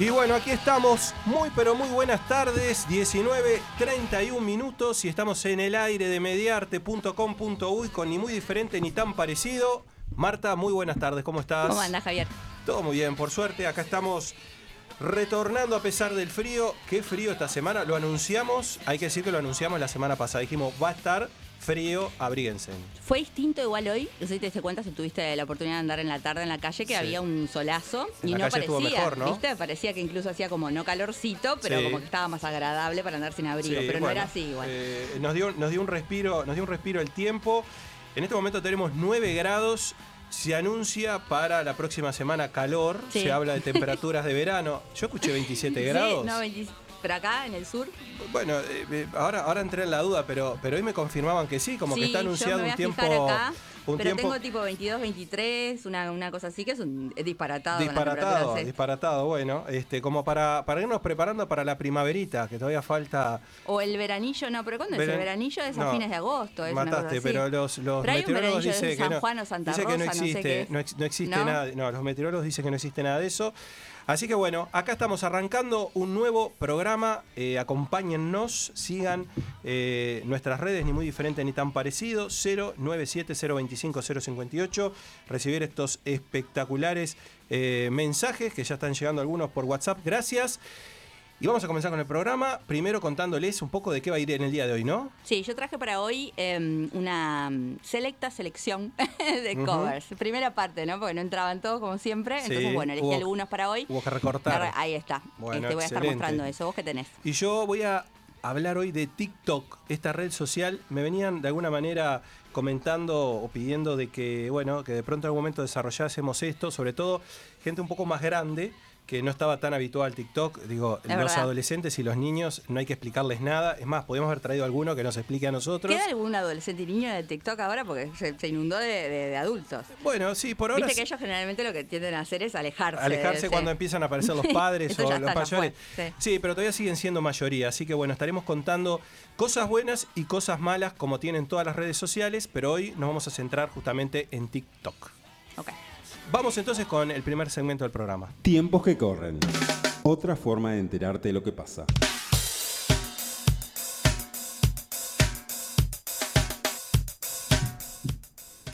Y bueno, aquí estamos, muy pero muy buenas tardes, 19.31 minutos y estamos en el aire de mediarte.com.uy con ni muy diferente ni tan parecido. Marta, muy buenas tardes, ¿cómo estás? ¿Cómo andas, Javier? Todo muy bien, por suerte, acá estamos retornando a pesar del frío. ¿Qué frío esta semana? Lo anunciamos, hay que decir que lo anunciamos la semana pasada, dijimos, va a estar frío, abríguense. Fue distinto igual hoy, no sé si te diste cuenta si tuviste la oportunidad de andar en la tarde en la calle, que Sí. había un solazo En y la no calle parecía, mejor, ¿no? ¿viste? Parecía que incluso hacía como no calorcito, pero Sí. como que estaba más agradable para andar sin abrigo, Sí, pero no era así igual. eh, nos, dio, nos, dio un respiro, nos dio un respiro el tiempo. En este momento tenemos 9 grados. Se anuncia para la próxima semana calor. Sí. Se habla de temperaturas de verano. Yo escuché 27 Sí, grados. no, 20 pero acá en el sur. Bueno, eh, eh, ahora, ahora entré en la duda, pero, pero hoy me confirmaban que sí, como sí, que está anunciado yo me voy un a tiempo. fijar acá, un pero tiempo tengo tipo 22, 23, una, una cosa así que es un es disparatado. disparatado, disparatado, bueno, este, como para, para irnos preparando para la primaverita, que todavía falta. O el veranillo, no, pero ¿cuándo es Veran- el veranillo? Es a No, fines de agosto. Es una cosa Mataste, así. pero los, los Pero un meteorólogos dicen en que San no, Juan o Santa dice que no no existe, es. no, no existe ¿No? nada, no, los meteorólogos dicen que no existe nada de eso. Así que bueno, acá estamos arrancando un nuevo programa, eh, acompáñennos, sigan eh, nuestras redes, ni muy diferente ni tan parecido, 097-025-058, recibir estos espectaculares eh, mensajes que ya están llegando algunos por WhatsApp, gracias. Y vamos a comenzar con el programa, primero contándoles un poco de qué va a ir en el día de hoy, ¿no? Sí, yo traje para hoy eh, una mm, selecta selección de covers. Primera parte, ¿no? Porque no entraban todos como siempre. Sí, Entonces, bueno, elegí hubo- algunos para hoy. Hubo que recortar. Ahí está. Bueno, Este, voy a estar mostrando eso. ¿Vos qué tenés? Y yo voy a hablar hoy de TikTok, esta red social. Me venían de alguna manera comentando o pidiendo de que, bueno, que de pronto en algún momento desarrollásemos esto, sobre todo gente un poco más grande que no estaba tan habituada al TikTok. Digo, Es los verdad. adolescentes y los niños no hay que explicarles nada. Es más, podemos haber traído alguno que nos explique a nosotros. ¿Queda algún adolescente y niño de TikTok ahora? Porque se, se inundó de, de- de adultos. Bueno, sí, por ahora Viste que ellos generalmente lo que tienden a hacer es alejarse. alejarse cuando empiezan a aparecer los padres o los mayores. fue, sí. Sí, pero todavía siguen siendo mayoría. Así que bueno, estaremos contando cosas buenas y cosas malas como tienen todas las redes sociales, pero hoy nos vamos a centrar justamente en TikTok. Ok. Vamos entonces con el primer segmento del programa. Tiempos que corren. Otra forma de enterarte de lo que pasa.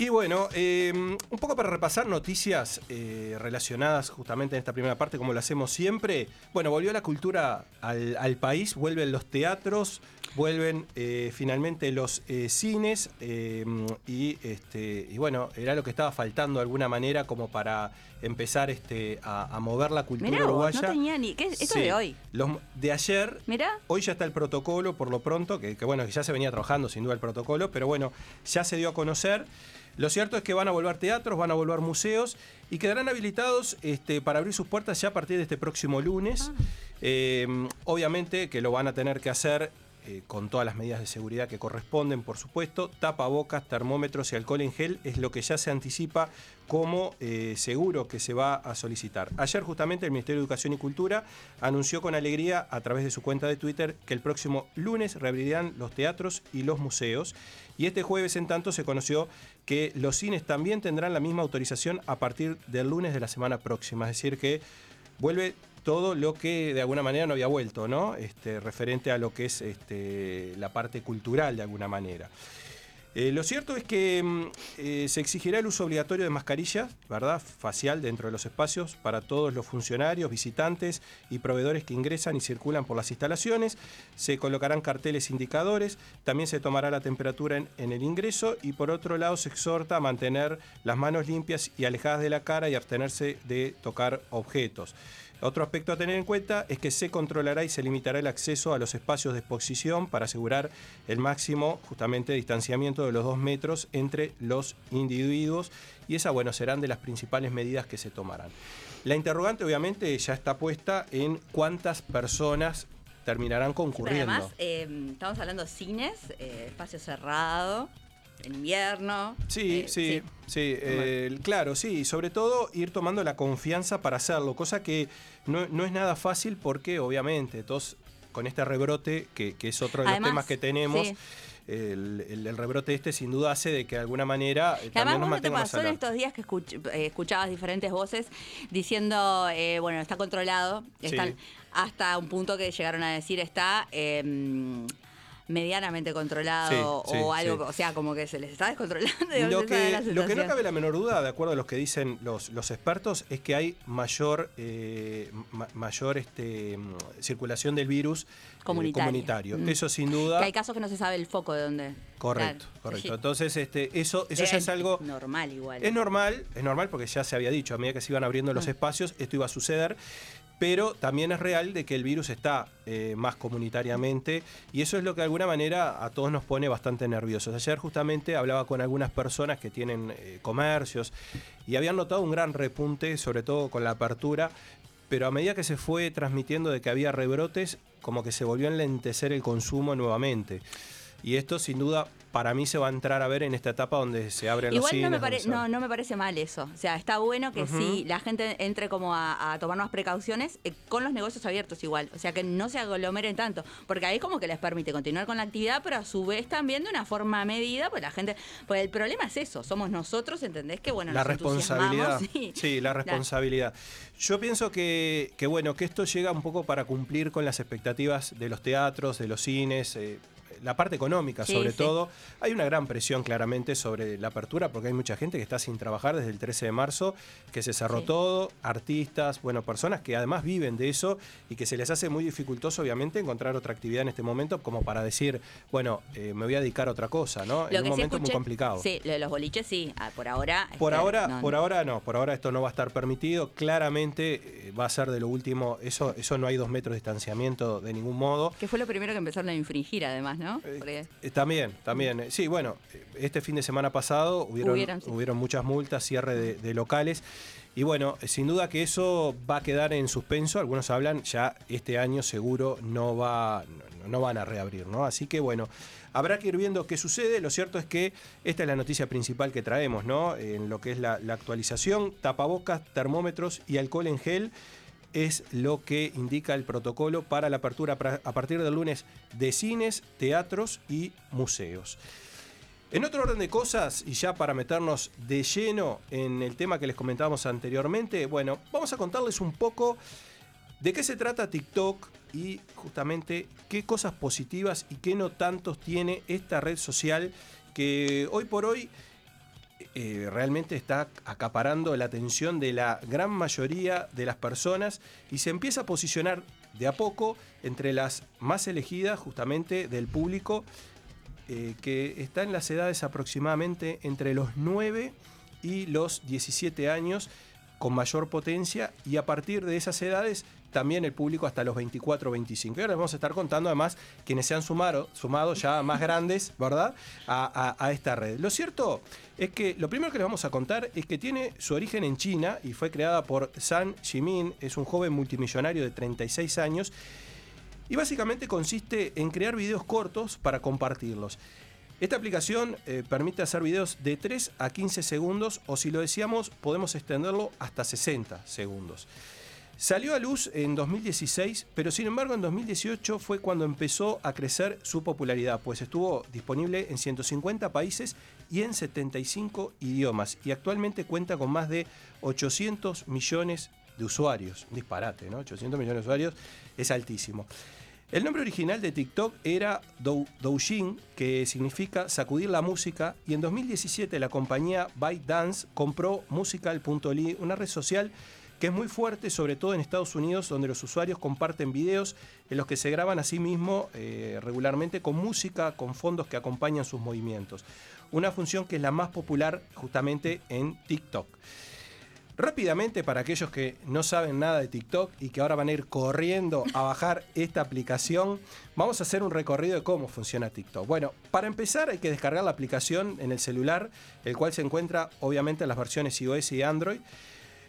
Y bueno, eh, un poco para repasar noticias eh, relacionadas justamente en esta primera parte, como lo hacemos siempre. Bueno, volvió la cultura al, país, vuelven los teatros, vuelven eh, finalmente los eh, cines eh, y, este, y bueno, era lo que estaba faltando de alguna manera como para empezar este, a, a mover la cultura Mirá uruguaya. no tenía ni... ¿qué es? Esto Sí, de hoy. los- de ayer Mirá. Hoy ya está el protocolo, por lo pronto, que, que bueno, que ya se venía trabajando sin duda el protocolo, pero bueno, ya se dio a conocer. Lo cierto es que van a volver teatros, van a volver museos y quedarán habilitados este, para abrir sus puertas ya a partir de este próximo lunes. Eh, obviamente que lo van a tener que hacer eh, con todas las medidas de seguridad que corresponden, por supuesto. Tapabocas, termómetros y alcohol en gel es lo que ya se anticipa como eh, seguro que se va a solicitar. Ayer justamente el Ministerio de Educación y Cultura anunció con alegría a través de su cuenta de Twitter que el próximo lunes reabrirán los teatros y los museos. Y este jueves, en tanto, se conoció que los cines también tendrán la misma autorización a partir del lunes de la semana próxima. Es decir, que vuelve todo lo que de alguna manera no había vuelto, ¿no? Este, referente a lo que es este, la parte cultural de alguna manera. Eh, lo cierto es que mm, eh, se exigirá el uso obligatorio de mascarillas, ¿verdad? Facial dentro de los espacios para todos los funcionarios, visitantes y proveedores que ingresan y circulan por las instalaciones. Se colocarán carteles indicadores. También se tomará la temperatura en, en el ingreso. Y por otro lado, se exhorta a mantener las manos limpias y alejadas de la cara y abstenerse de tocar objetos. Otro aspecto a tener en cuenta es que se controlará y se limitará el acceso a los espacios de exposición para asegurar el máximo, justamente, distanciamiento de los dos metros entre los individuos y esas, bueno, serán de las principales medidas que se tomarán. La interrogante, obviamente, ya está puesta en cuántas personas terminarán concurriendo. además, eh, estamos hablando de cines, eh, espacio cerrado, en invierno. Sí, eh, sí, sí, eh, claro, sí, y sobre todo ir tomando la confianza para hacerlo, cosa que no, no es nada fácil porque obviamente todos con este rebrote, que, que es otro de los temas que tenemos. sí. El, el- el rebrote este sin duda hace de que de alguna manera eh, también nos ¿cómo te pasó en estos días que escuch- eh, escuchabas diferentes voces diciendo, eh, bueno, está controlado, Sí. están hasta un punto que llegaron a decir está eh, medianamente controlado Sí, sí, o algo, sí. o sea, como que se les está descontrolando. Lo que, lo que no cabe la menor duda, de acuerdo a lo que dicen los, los expertos, es que hay mayor, eh, ma- mayor este, circulación del virus eh, comunitario. Mm. Eso sin duda. Que hay casos que no se sabe el foco de dónde. Correcto, Claro. correcto. Entonces, este, eso, eso ya Es es algo. normal igual. Es normal, es normal porque ya se había dicho, a medida que se iban abriendo los Mm. espacios, esto iba a suceder. Pero también es real de que el virus está eh, más comunitariamente y eso es lo que de alguna manera a todos nos pone bastante nerviosos. Ayer justamente hablaba con algunas personas que tienen eh, comercios y habían notado un gran repunte, sobre todo con la apertura, pero a medida que se fue transmitiendo de que había rebrotes, como que se volvió a enlentecer el consumo nuevamente. Y esto sin duda para mí se va a entrar a ver en esta etapa donde se abren los Igual cines. no se no, abren. no me parece mal eso. O sea, está bueno que sí, la gente entre como a, a tomar más precauciones eh, con los negocios abiertos igual. O sea, que no se aglomeren tanto. Porque ahí como que les permite continuar con la actividad, pero a su vez también de una forma medida, pues la gente... Pues el problema es eso, somos nosotros, ¿entendés? Que bueno, la nos responsabilidad. Sí, la responsabilidad. Yo pienso que, que, bueno, que esto llega un poco para cumplir con las expectativas de los teatros, de los cines, eh, la parte económica Sí, sobre sí. todo. Hay una gran presión claramente sobre la apertura porque hay mucha gente que está sin trabajar desde el 13 de marzo, que se cerró Sí. todo, artistas, bueno, personas que además viven de eso y que se les hace muy dificultoso obviamente encontrar otra actividad en este momento como para decir, bueno, eh, me voy a dedicar a otra cosa, ¿no? en un Lo que sí momento muy escuché- complicado. Sí, lo de los boliches sí, ah, por ahora... Por este, ahora, no, por no. ahora no, por ahora esto no va a estar permitido. Claramente eh, va a ser de lo último, eso, eso no hay dos metros de distanciamiento de ningún modo. Que fue lo primero que empezaron a infringir además, ¿no? Eh, eh, también, también. Sí, bueno, este fin de semana pasado hubieron, Hubieron, sí. hubieron muchas multas, cierre de, de locales. Y bueno, eh, sin duda que eso va a quedar en suspenso. Algunos hablan, ya este año seguro no, va, no, no van a reabrir, ¿no? Así que bueno, habrá que ir viendo qué sucede. Lo cierto es que esta es la noticia principal que traemos, ¿no? En lo que es la, la actualización, tapabocas, termómetros y alcohol en gel es lo que indica el protocolo para la apertura a partir del lunes de cines, teatros y museos. En otro orden de cosas, y ya para meternos de lleno en el tema que les comentábamos anteriormente, bueno, vamos a contarles un poco de qué se trata TikTok y justamente qué cosas positivas y qué no tantos tiene esta red social que hoy por hoy eh, realmente está acaparando la atención de la gran mayoría de las personas y se empieza a posicionar de a poco entre las más elegidas justamente del público eh, que está en las edades aproximadamente entre los 9 y los 17 años con mayor potencia y a partir de esas edades también el público hasta los 24 o 25. Y ahora les vamos a estar contando además quienes se han sumado, sumado ya más grandes, ¿verdad? A, esta red. Lo cierto es que lo primero que les vamos a contar es que tiene su origen en China y fue creada por San Jimin, es un joven multimillonario de 36 años y básicamente consiste en crear videos cortos para compartirlos. Esta aplicación eh, permite hacer videos de 3 a 15 segundos o si lo deseamos podemos extenderlo hasta 60 segundos. Salió a luz en 2016, pero sin embargo en 2018 fue cuando empezó a crecer su popularidad, pues estuvo disponible en 150 países y en 75 idiomas y actualmente cuenta con más de 800 millones de usuarios. Un disparate, ¿no? 800 millones de usuarios es altísimo. El nombre original de TikTok era Dou- Douyin, que significa sacudir la música, y en 2017 la compañía ByteDance compró Musical.ly, una red social que es muy fuerte, sobre todo en Estados Unidos, donde los usuarios comparten videos en los que se graban a sí mismos eh, regularmente con música, con fondos que acompañan sus movimientos. Una función que es la más popular justamente en TikTok. Rápidamente, para aquellos que no saben nada de TikTok y que ahora van a ir corriendo a bajar esta aplicación, vamos a hacer un recorrido de cómo funciona TikTok. Bueno, para empezar hay que descargar la aplicación en el celular, el cual se encuentra obviamente en las versiones iOS y Android.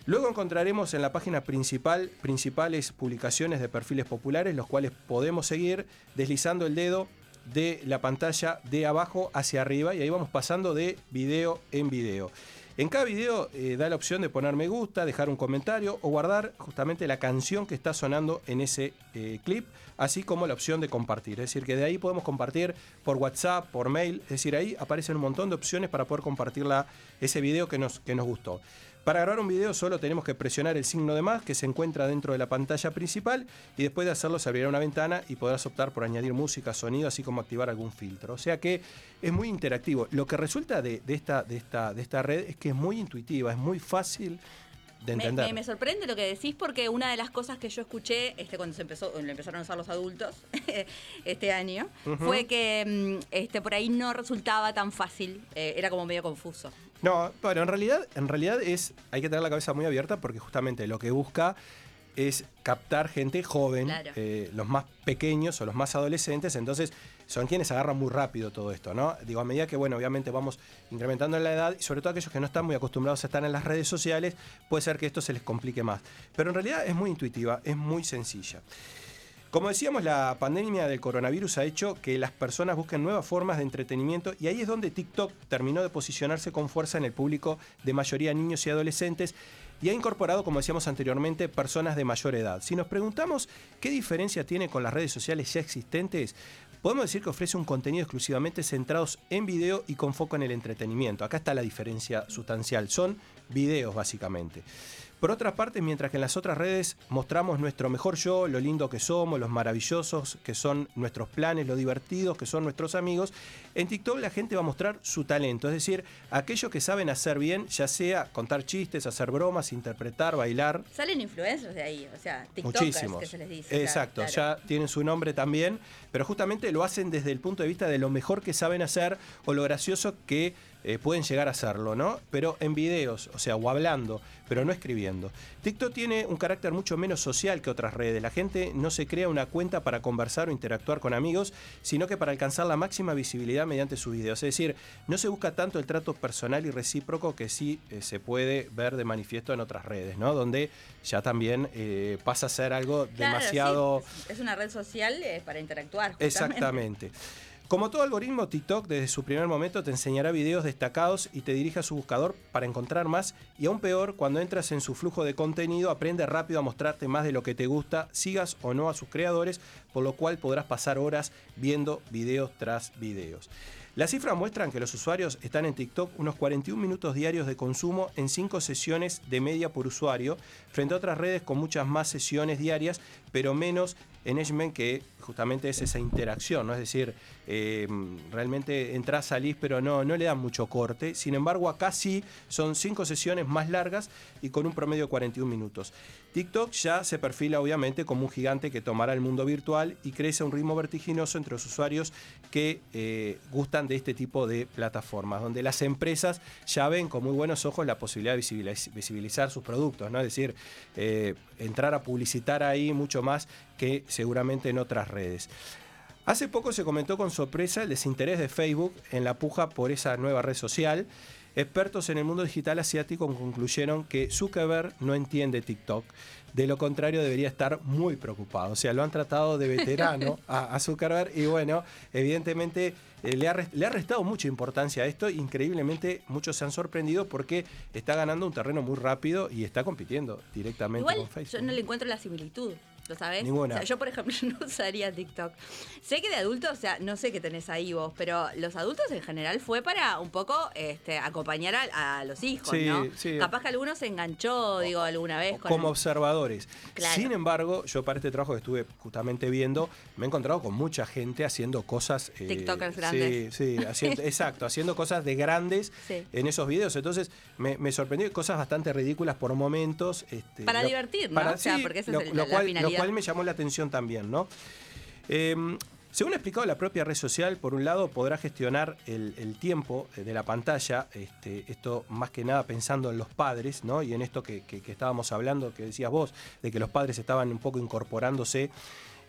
Luego encontraremos en la página principal principales publicaciones de perfiles populares, los cuales podemos seguir deslizando el dedo de la pantalla de abajo hacia arriba y ahí vamos pasando de video en video. En cada video eh, da la opción de poner me gusta, dejar un comentario o guardar justamente la canción que está sonando en ese eh, clip, así como la opción de compartir. Es decir, que de ahí podemos compartir por WhatsApp, por mail, es decir, ahí aparecen un montón de opciones para poder compartir ese video que nos, que nos gustó. Para grabar un video solo tenemos que presionar el signo de más que se encuentra dentro de la pantalla principal y después de hacerlo se abrirá una ventana y podrás optar por añadir música, sonido, así como activar algún filtro. O sea que es muy interactivo. Lo que resulta de, esta, de, esta, de esta red es que es muy intuitiva, es muy fácil me, sorprende lo que decís porque una de las cosas que yo escuché este, cuando se empezó, empezaron a usar los adultos este año fue que mm, este, por ahí no resultaba tan fácil, eh, era como medio confuso. No, bueno, en realidad, en realidad es, hay que tener la cabeza muy abierta porque justamente lo que busca es captar gente joven, eh, los más pequeños o los más adolescentes, entonces son quienes agarran muy rápido todo esto, ¿no? Digo, a medida que, bueno, obviamente vamos incrementando la edad y sobre todo aquellos que no están muy acostumbrados a estar en las redes sociales, puede ser que esto se les complique más. Pero en realidad es muy intuitiva, es muy sencilla. Como decíamos, la pandemia del coronavirus ha hecho que las personas busquen nuevas formas de entretenimiento y ahí es donde TikTok terminó de posicionarse con fuerza en el público de mayoría niños y adolescentes y ha incorporado, como decíamos anteriormente, personas de mayor edad. Si nos preguntamos qué diferencia tiene con las redes sociales ya existentes, podemos decir que ofrece un contenido exclusivamente centrados en video y con foco en el entretenimiento. Acá está la diferencia sustancial, son videos básicamente. Por otra parte, mientras que en las otras redes mostramos nuestro mejor yo, lo lindo que somos, los maravillosos que son nuestros planes, lo divertidos que son nuestros amigos, en TikTok la gente va a mostrar su talento, es decir, aquello que saben hacer bien, ya sea contar chistes, hacer bromas, interpretar, bailar. Salen influencers de ahí, o sea, TikTokers que se les dice. Exacto, ya tienen su nombre también, pero justamente lo hacen desde el punto de vista de lo mejor que saben hacer o lo gracioso que eh, pueden llegar a hacerlo, ¿no? Pero en videos, o sea, o hablando, pero no escribiendo. TikTok tiene un carácter mucho menos social que otras redes. La gente no se crea una cuenta para conversar o interactuar con amigos, sino que para alcanzar la máxima visibilidad mediante sus videos. Es decir, no se busca tanto el trato personal y recíproco que sí eh, se puede ver de manifiesto en otras redes, ¿no? Donde ya también eh, pasa a ser algo demasiado... Es una red social para interactuar. Exactamente. Como todo algoritmo, TikTok desde su primer momento te enseñará videos destacados y te dirige a su buscador para encontrar más y aún peor, cuando entras en su flujo de contenido, aprende rápido a mostrarte más de lo que te gusta, sigas o no a sus creadores, por lo cual podrás pasar horas viendo videos tras videos. Las cifras muestran que los usuarios están en TikTok unos 41 minutos diarios de consumo en 5 sesiones de media por usuario, frente a otras redes con muchas más sesiones diarias, pero menos engagement que justamente es esa interacción, ¿no? Es decir, eh, realmente entras, salís, pero no, no le dan mucho corte. Sin embargo, acá sí son cinco sesiones más largas y con un promedio de 41 minutos. TikTok ya se perfila obviamente como un gigante que tomará el mundo virtual y crece a un ritmo vertiginoso entre los usuarios que eh, gustan de este tipo de plataformas, donde las empresas ya ven con muy buenos ojos la posibilidad de visibilizar sus productos, ¿no? Es decir, eh, entrar a publicitar ahí mucho más que seguramente en otras redes. Hace poco se comentó con sorpresa el desinterés de Facebook en la puja por esa nueva red social. Expertos en el mundo digital asiático concluyeron que Zuckerberg no entiende TikTok. De lo contrario, debería estar muy preocupado. O sea, lo han tratado de veterano a, Zuckerberg y bueno, evidentemente eh, le, ha, restado mucha importancia a esto. Increíblemente, muchos se han sorprendido porque está ganando un terreno muy rápido y está compitiendo directamente con Facebook. Yo no le encuentro la similitud. ¿Lo sabes? Ninguna. yo, por ejemplo, no usaría TikTok. Sé que de adultos, o sea, no sé qué tenés ahí vos, pero los adultos en general fue para un poco este, acompañar a, los hijos, ¿no? Sí. Capaz que algunos se enganchó, digo, alguna vez. como observadores. Sin embargo, yo para este trabajo que estuve justamente viendo, me he encontrado con mucha gente haciendo cosas. Eh, TikTokers grandes. Sí, sí, exacto, haciendo cosas de grandes en esos videos. Entonces, me, me, sorprendió cosas bastante ridículas por momentos. Este, para divertir, ¿no? o sea, porque esa es el, la, finalidad cual me llamó la atención también, ¿no? Em, según ha explicado la propia red social, por un lado podrá gestionar el, tiempo de la pantalla, este, esto más que nada pensando en los padres, ¿no? Y en esto que, estábamos hablando, que decías vos, de que los padres estaban un poco incorporándose.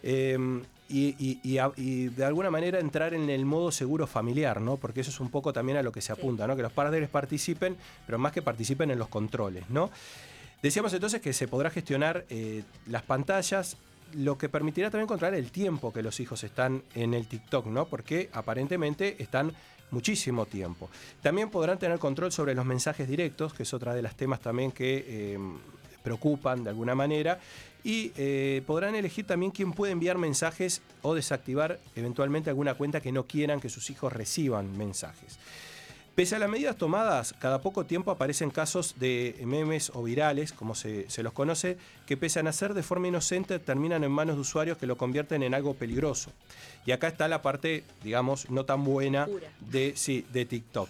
Em, y, de alguna manera entrar en el modo seguro familiar, ¿no? Porque eso es un poco también a lo que se apunta, ¿no? Que los padres participen, pero más que participen en los controles, ¿no? Decíamos entonces que se podrá gestionar eh, las pantallas, lo que permitirá también controlar el tiempo que los hijos están en el TikTok, ¿no? Porque aparentemente están muchísimo tiempo. También podrán tener control sobre los mensajes directos, que es otra de las temas también que eh, preocupan de alguna manera. Y eh, podrán elegir también quién puede enviar mensajes o desactivar eventualmente alguna cuenta que no quieran que sus hijos reciban mensajes. Pese a las medidas tomadas, cada poco tiempo aparecen casos de memes o virales, como se, los conoce, que pese a nacer de forma inocente terminan en manos de usuarios que lo convierten en algo peligroso. Y acá está la parte, digamos, no tan buena de, sí, de TikTok.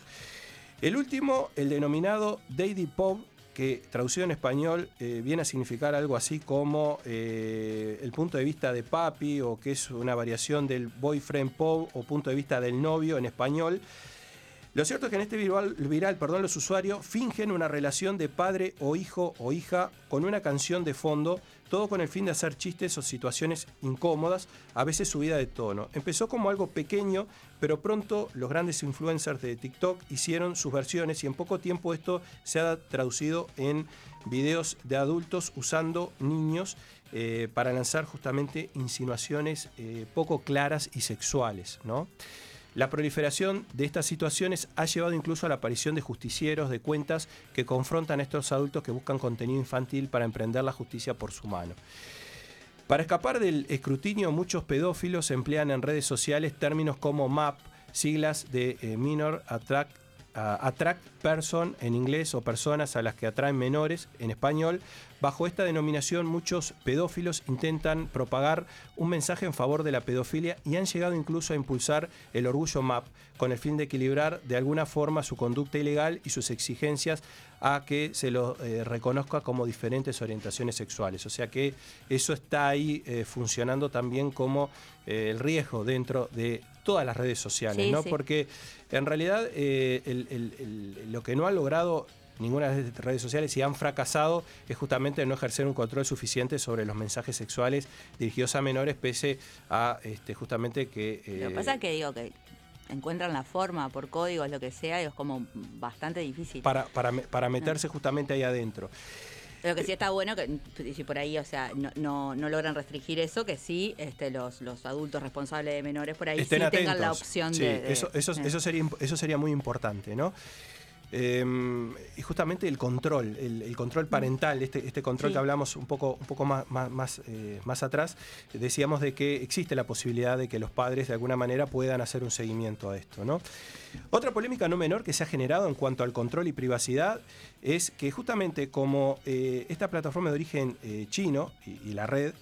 El último, el denominado Daddy Pop, que traducido en español eh, viene a significar algo así como eh, el punto de vista de papi o que es una variación del boyfriend pop o punto de vista del novio en español. Lo cierto es que en este viral, viral perdón, los usuarios fingen una relación de padre o hijo o hija con una canción de fondo, todo con el fin de hacer chistes o situaciones incómodas, a veces subida de tono. Empezó como algo pequeño, pero pronto los grandes influencers de TikTok hicieron sus versiones y en poco tiempo esto se ha traducido en videos de adultos usando niños eh, para lanzar justamente insinuaciones eh, poco claras y sexuales, ¿no? La proliferación de estas situaciones ha llevado incluso a la aparición de justicieros de cuentas que confrontan a estos adultos que buscan contenido infantil para emprender la justicia por su mano. Para escapar del escrutinio, muchos pedófilos emplean en redes sociales términos como MAP, siglas de eh, Minor Attract attract person en inglés o personas a las que atraen menores en español. Bajo esta denominación muchos pedófilos intentan propagar un mensaje en favor de la pedofilia y han llegado incluso a impulsar el orgullo MAP con el fin de equilibrar de alguna forma su conducta ilegal y sus exigencias a que se lo eh, reconozca como diferentes orientaciones sexuales. O sea que eso está ahí eh, funcionando también como eh, el riesgo dentro de todas las redes sociales, ¿no? Porque en realidad lo que no ha logrado ninguna de las redes sociales y han fracasado es justamente no ejercer un control suficiente sobre los mensajes sexuales dirigidos a menores, pese a este, justamente que... lo que pasa es que digo que encuentran la forma por códigos, lo que sea, y es como bastante difícil. Para, para, para meterse justamente ahí adentro. Lo que sí está bueno, que si por ahí, o sea, no, no, logran restringir eso, que sí este, los, los adultos responsables de menores por ahí sí tengan la opción de, eso, eso, eso, sería, eso sería muy importante, ¿no? Em, y justamente el control, el, control parental, este, este control que hablamos un poco, un poco más, más, eh, más, atrás, decíamos de que existe la posibilidad de que los padres de alguna manera puedan hacer un seguimiento a esto. ¿no? Otra polémica no menor que se ha generado en cuanto al control y privacidad es que justamente como eh, esta plataforma de origen eh, chino y la red,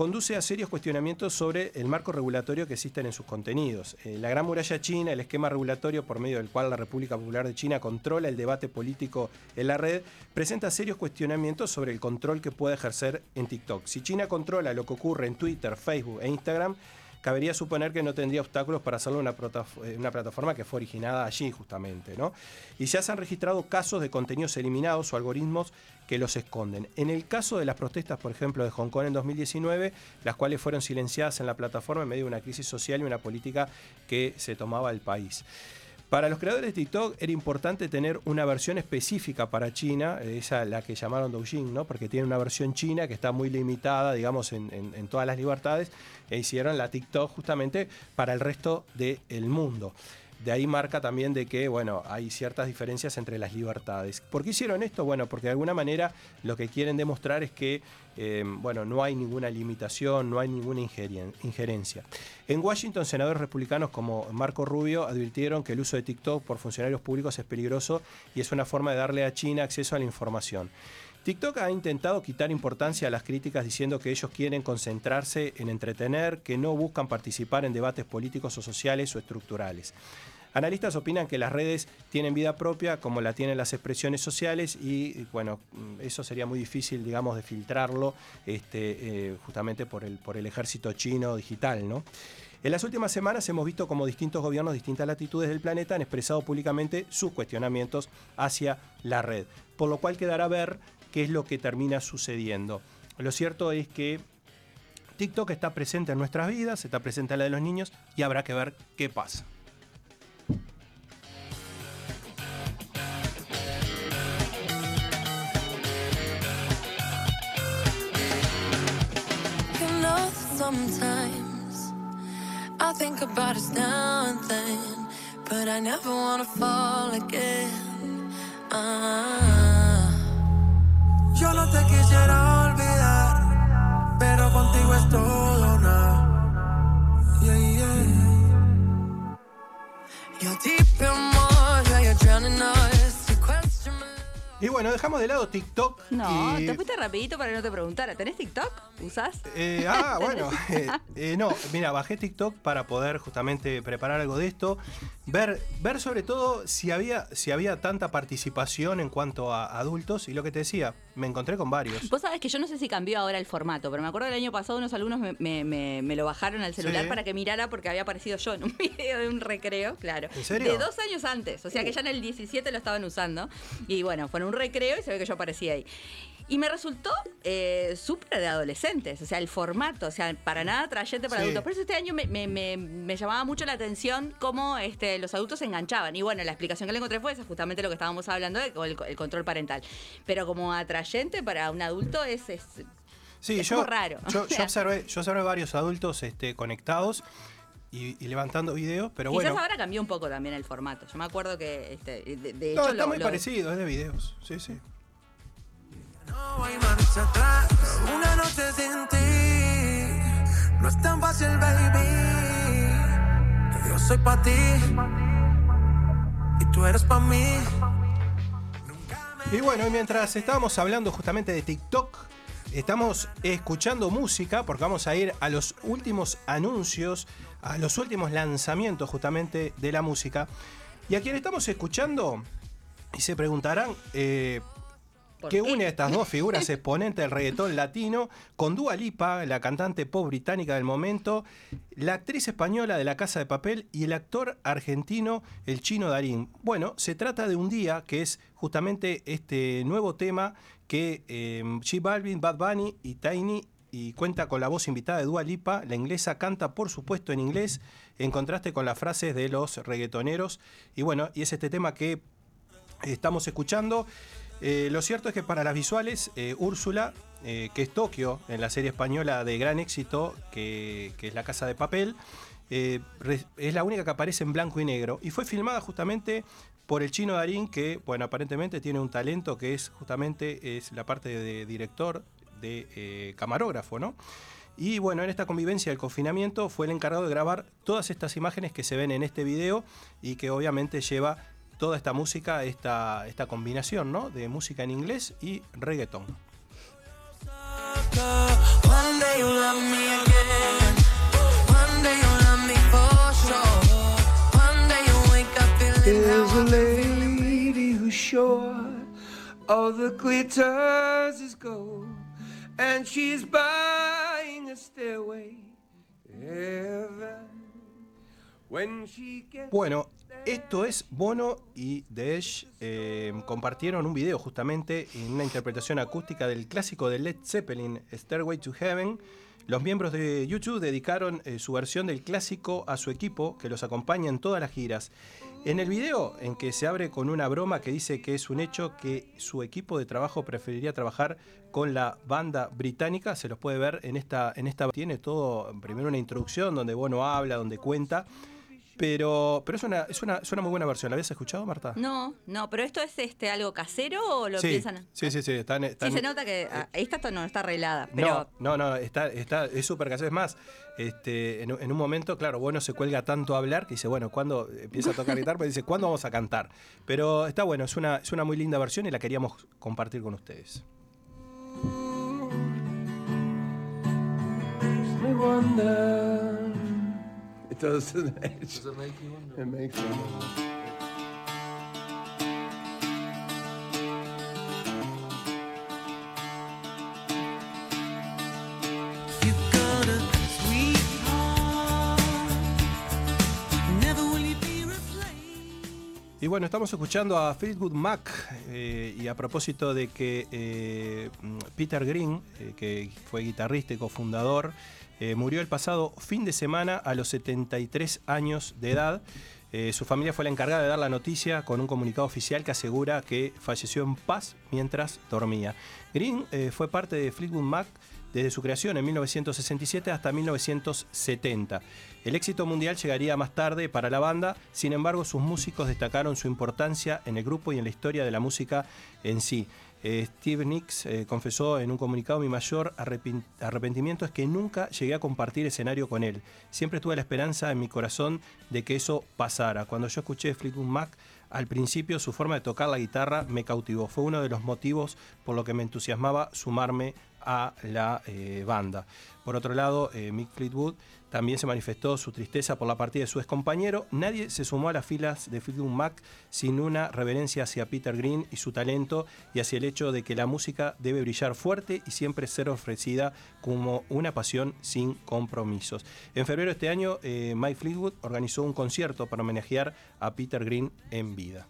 conduce a serios cuestionamientos sobre el marco regulatorio que existen en sus contenidos. Eh, la Gran Muralla China, el esquema regulatorio por medio del cual la República Popular de China controla el debate político en la red, presenta serios cuestionamientos sobre el control que puede ejercer en TikTok. Si China controla lo que ocurre en Twitter, Facebook e Instagram, cabería suponer que no tendría obstáculos para hacerlo una, una plataforma que fue originada allí justamente. ¿no? Y ya se han registrado casos de contenidos eliminados o algoritmos que los esconden. En el caso de las protestas, por ejemplo, de Hong Kong en 2019, las cuales fueron silenciadas en la plataforma en medio de una crisis social y una política que se tomaba el país. Para los creadores de TikTok era importante tener una versión específica para China, esa la que llamaron Douyin, ¿no? porque tiene una versión china que está muy limitada, digamos, en, todas las libertades, e hicieron la TikTok justamente para el resto del mundo. De ahí marca también de que, bueno, hay ciertas diferencias entre las libertades. ¿Por qué hicieron esto? Bueno, porque de alguna manera lo que quieren demostrar es que, eh, bueno, no hay ninguna limitación, no hay ninguna injerencia. En Washington, senadores republicanos como Marco Rubio advirtieron que el uso de TikTok por funcionarios públicos es peligroso y es una forma de darle a China acceso a la información. TikTok ha intentado quitar importancia a las críticas diciendo que ellos quieren concentrarse en entretener, que no buscan participar en debates políticos o sociales o estructurales. Analistas opinan que las redes tienen vida propia como la tienen las expresiones sociales y bueno, eso sería muy difícil, digamos, de filtrarlo este, eh, justamente por el, ejército chino digital, ¿no? En las últimas semanas hemos visto como distintos gobiernos de distintas latitudes del planeta han expresado públicamente sus cuestionamientos hacia la red, por lo cual quedará ver qué es lo que termina sucediendo. Lo cierto es que TikTok está presente en nuestras vidas, está presente en la de los niños y habrá que ver qué pasa. Sometimes I think about us now and then but I never wanna fall again. Ah. Yo no te quisiera olvidar, pero contigo es todo nada. Yeah, yeah. You're deep in Y bueno, dejamos de lado TikTok. No, y- te fuiste rapidito para que no te preguntara. ¿Tenés TikTok? ¿Usás? Eh, ah, bueno. eh, eh, no, mira, bajé TikTok para poder justamente preparar algo de esto. Ver, ver sobre todo si había, si había tanta participación en cuanto a adultos. Y lo que te decía, me encontré con varios. Vos sabés que yo no sé si cambió ahora el formato, pero me acuerdo del año pasado unos alumnos me, me- me- me lo bajaron al celular Sí. para que mirara porque había aparecido yo en un video de un recreo, claro. ¿En serio? De dos años antes, o sea que ya en el 17 lo estaban usando. Y bueno, fue en un recreo y se ve que yo aparecía ahí. Y me resultó eh, súper de adolescentes, o sea, el formato, o sea, para nada trayente para Sí. adultos. Por eso este año me, me- me- me llamaba mucho la atención cómo este, los adultos se enganchaban. Y bueno, la explicación que le encontré fue esa, justamente lo que estábamos hablando, de el, el control parental. Pero como atrayente para un adulto es, es Sí, es yo, raro. Yo, observé, yo observé varios adultos este, conectados y, y levantando videos, pero Quizás bueno. ahora cambió un poco también el formato. Yo me acuerdo que, este, de, de No, hecho, está lo- muy lo- parecido, es de videos. Sí, sí. No hay marcha atrás. Una noche sin ti no es tan fácil, baby. Yo soy para ti y tú eres para mí. Y bueno, y mientras estábamos hablando justamente de TikTok, estamos escuchando música porque vamos a ir a los últimos anuncios, a los últimos lanzamientos justamente de la música. Y a quien estamos escuchando, y se preguntarán, eh, ¿Por ¿Qué qué? une a estas dos figuras exponentes del reggaetón latino con Dua Lipa, la cantante pop británica del momento, la actriz española de La Casa de Papel y el actor argentino el chino Darín? Bueno, se trata de un día que es justamente este nuevo tema que eh, J Balvin, Bad Bunny y Tiny y cuenta con la voz invitada de Dua Lipa. La inglesa canta, por supuesto, en inglés, en contraste con las frases de los reggaetoneros. Y bueno, y es este tema que estamos escuchando. Eh, lo cierto es que para las visuales, eh, Úrsula, eh, que es Tokio, en la serie española de gran éxito, que, que es La Casa de Papel, es la única que aparece en blanco y negro. Y fue filmada justamente por el chino Darín, que, bueno, aparentemente tiene un talento que es justamente es la parte de director, de camarógrafo, ¿no? Y bueno, en esta convivencia del confinamiento fue el encargado de grabar todas estas imágenes que se ven en este video y que obviamente lleva toda esta música, esta, esta combinación ¿no? de música en inglés y feeling There's a lady who's sure all the glitters is gold, and she's buying a stairway to heaven. Bueno, esto es Bono y Desh eh, compartieron un video justamente en una interpretación acústica del clásico de Led Zeppelin, Stairway to Heaven. Los miembros de YouTube dedicaron eh, su versión del clásico a su equipo que los acompaña en todas las giras. En el video, en que se abre con una broma que dice que es un hecho que su equipo de trabajo preferiría trabajar con la banda británica, se los puede ver en esta, en esta tiene todo, primero una introducción donde Bono habla, donde cuenta, pero, pero es, una, es, una, es una muy buena versión. ¿La habías escuchado, Marta? No, no, pero esto es este algo casero o lo sí, piensan. sí, sí, sí, están- Sí, están- se nota que ah, esta no está arreglada, pero No, no, no, está, está, es súper casero. Es más, este, en, un- en un momento, claro, bueno, se cuelga tanto a hablar que dice, bueno, cuando empieza a tocar guitarra, pues dice, ¿cuándo vamos a cantar? Pero está bueno, es una, es una muy linda versión y la queríamos compartir con ustedes. wonder. It does, doesn't it? Does it make you wonder? It makes me wonder. You got a sweet heart. Never will you be replaced. Y bueno, estamos escuchando a Fleetwood Mac eh, y a propósito de que eh, Peter Green, eh, que fue guitarrista y cofundador, eh, murió el pasado fin de semana a los 73 años de edad. Eh, su familia fue la encargada de dar la noticia con un comunicado oficial que asegura que falleció en paz mientras dormía. Green eh, fue parte de Fleetwood Mac desde su creación en 1967 hasta 1970. El éxito mundial llegaría más tarde para la banda, sin embargo sus músicos destacaron su importancia en el grupo y en la historia de la música en sí. Eh, Steve Nicks eh, confesó en un comunicado mi mayor arrepentimiento es que nunca llegué a compartir escenario con él. Siempre tuve la esperanza en mi corazón de que eso pasara. Cuando yo escuché Fleetwood Mac, al principio su forma de tocar la guitarra me cautivó. Fue uno de los motivos por lo que me entusiasmaba sumarme a la eh, banda. Por otro lado, eh, Mick Fleetwood también se manifestó su tristeza por la partida de su excompañero. Nadie se sumó a las filas de Fleetwood Mac sin una reverencia hacia Peter Green y su talento y hacia el hecho de que la música debe brillar fuerte y siempre ser ofrecida como una pasión sin compromisos. En febrero de este año, eh, Mike Fleetwood organizó un concierto para homenajear a Peter Green en vida.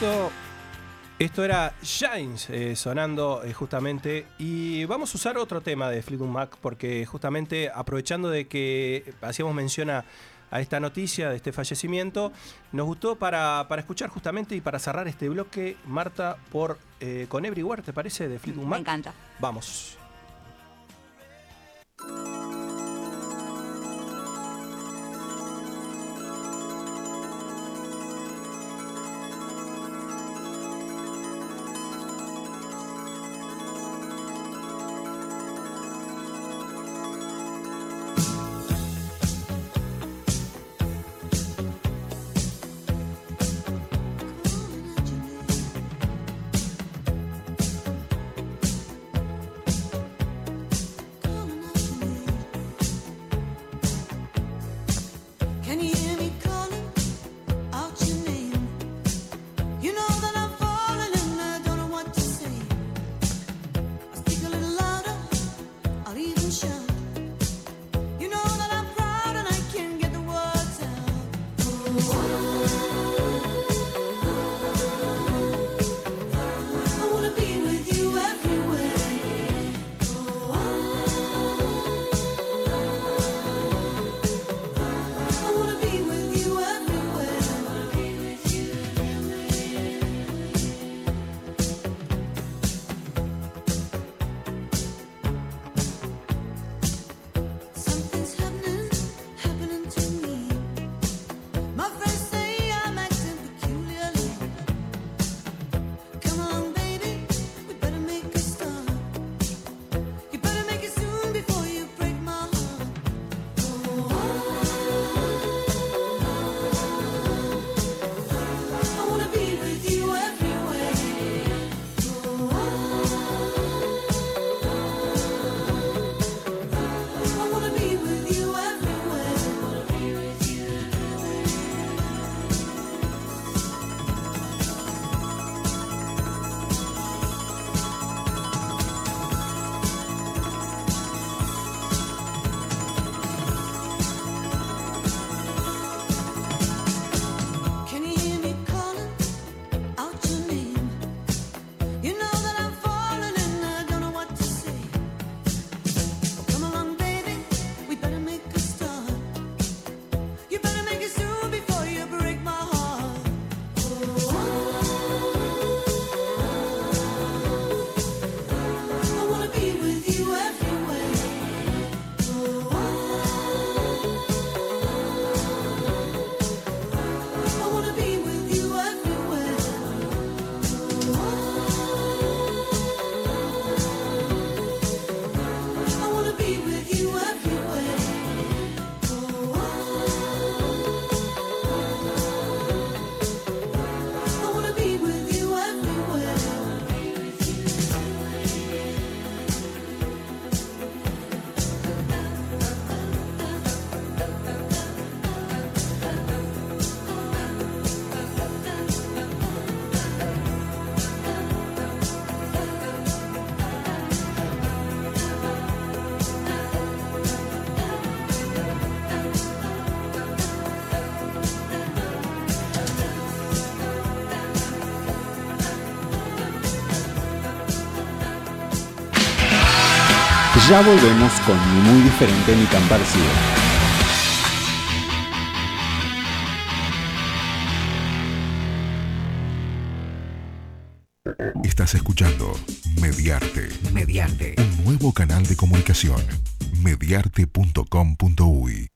Esto, esto era Shines eh, sonando eh, justamente. Y vamos a usar otro tema de Fleetwood Mac porque justamente aprovechando de que hacíamos mención a, a esta noticia de este fallecimiento, nos gustó para, para escuchar justamente y para cerrar este bloque, Marta, por eh, con Everywhere, ¿te parece? De Fleetwood Me Mac. encanta. Vamos. Ya volvemos con Ni muy diferente ni tan parecido. Estás escuchando Mediarte. Mediante. Un nuevo canal de comunicación. Mediarte.com.uy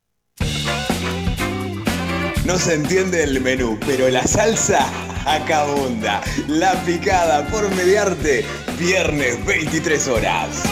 No se entiende el menú, pero la salsa acabunda. La picada por mediarte, viernes 23 horas.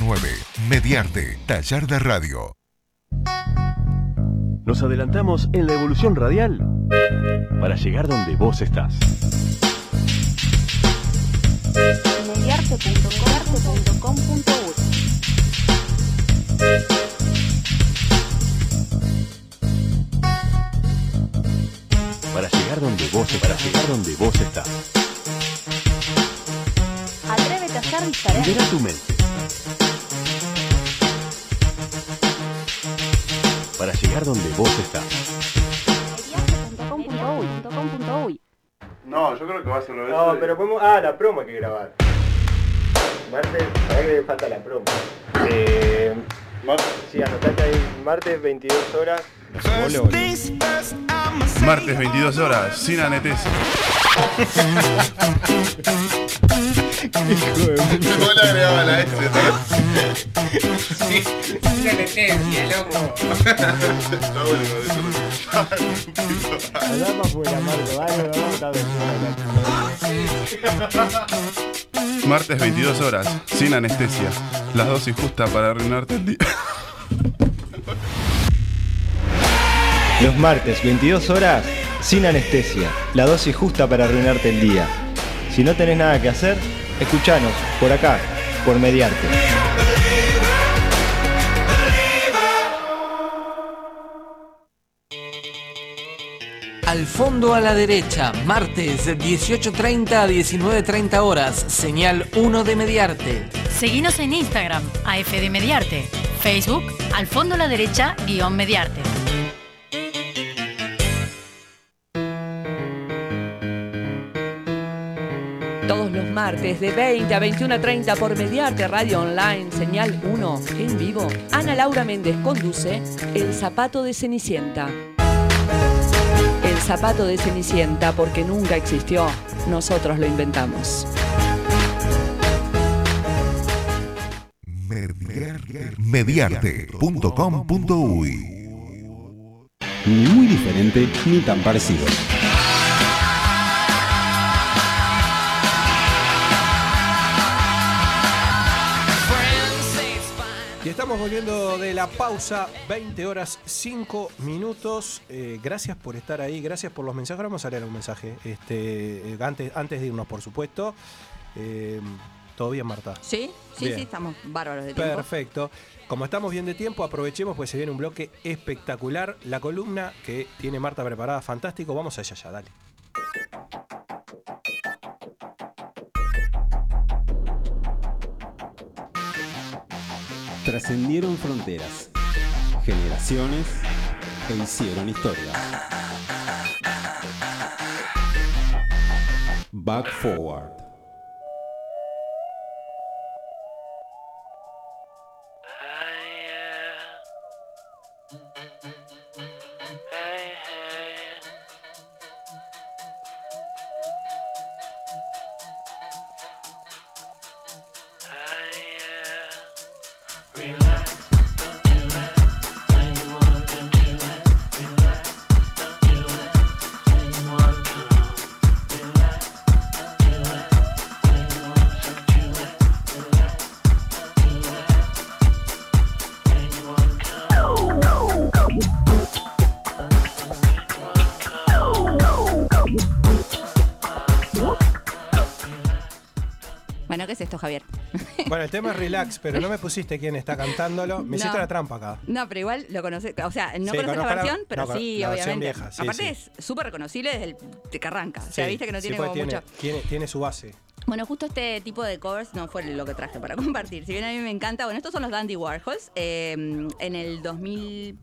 479 Mediarte, Taller de Radio. Nos adelantamos en la evolución radial para llegar donde vos estás. Para llegar donde vos para llegar donde vos estás. Atrévete a ser diferente. Libera tu mente. Para llegar donde vos estás. No, yo creo que va a ser lo de No, pero podemos. Ah, la promo hay que grabar. Martes, sabés que le falta la promo. Eh, sí, anotate ahí, martes 22 horas. Martes 22 horas, sin anestesia. ¿Cómo le agregaba la S? Martes 22 horas, sin anestesia. La dosis justa para arruinarte el día. Los martes, 22 horas, sin anestesia. La dosis justa para arruinarte el día. Si no tenés nada que hacer, escuchanos por acá, por Mediarte. Al fondo a la derecha, martes 18.30 a 19.30 horas, señal 1 de Mediarte. Seguinos en Instagram, AFD Mediarte. Facebook, al fondo a la derecha, guion Mediarte. Martes de 20 a 21 a 30 por Mediarte Radio Online, señal 1, en vivo. Ana Laura Méndez conduce El Zapato de Cenicienta. El Zapato de Cenicienta, porque nunca existió, nosotros lo inventamos. Mediarte.com.uy Ni muy diferente ni tan parecido. Estamos volviendo de la pausa, 20 horas 5 minutos. Eh, gracias por estar ahí, gracias por los mensajes. Ahora Vamos a leer un mensaje este, eh, antes, antes de irnos, por supuesto. Eh, ¿Todo bien, Marta? Sí, sí, Bien. sí, estamos bárbaros de tiempo. Perfecto. Como estamos bien de tiempo, aprovechemos, pues se viene un bloque espectacular. La columna que tiene Marta preparada, fantástico. Vamos allá ya, dale. Trascendieron fronteras, generaciones e hicieron historia. Back Forward. Javier. Bueno, el tema es relax, pero no me pusiste quién está cantándolo. Me No. hiciste la trampa acá. No, pero igual lo conoces, o sea, no Sí, conoces la versión, pero no, sí, la versión obviamente. vieja, sí, Aparte sí. es súper reconocible desde el que arranca. O sea, viste que no tiene pues como tiene, mucho. Tiene, tiene su base. Bueno, justo este tipo de covers no fue lo que traje para compartir. Si bien a mí me encanta, bueno, estos son los Dandy Warhols. Eh, en el 2000.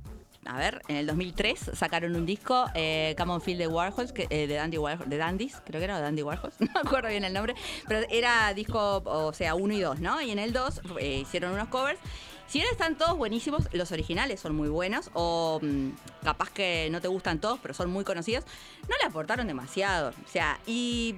A ver, en el 2003 sacaron un disco, eh, Come on Feel the Warhols, eh, de Dandy Warhol, de Dandys, creo que era Dandy Warhols, no me acuerdo bien el nombre, pero era disco, o sea, uno y dos, ¿no? Y en el 2 eh, hicieron unos covers. Si bien están todos buenísimos, los originales son muy buenos, o mm, capaz que no te gustan todos, pero son muy conocidos, no le aportaron demasiado. O sea, y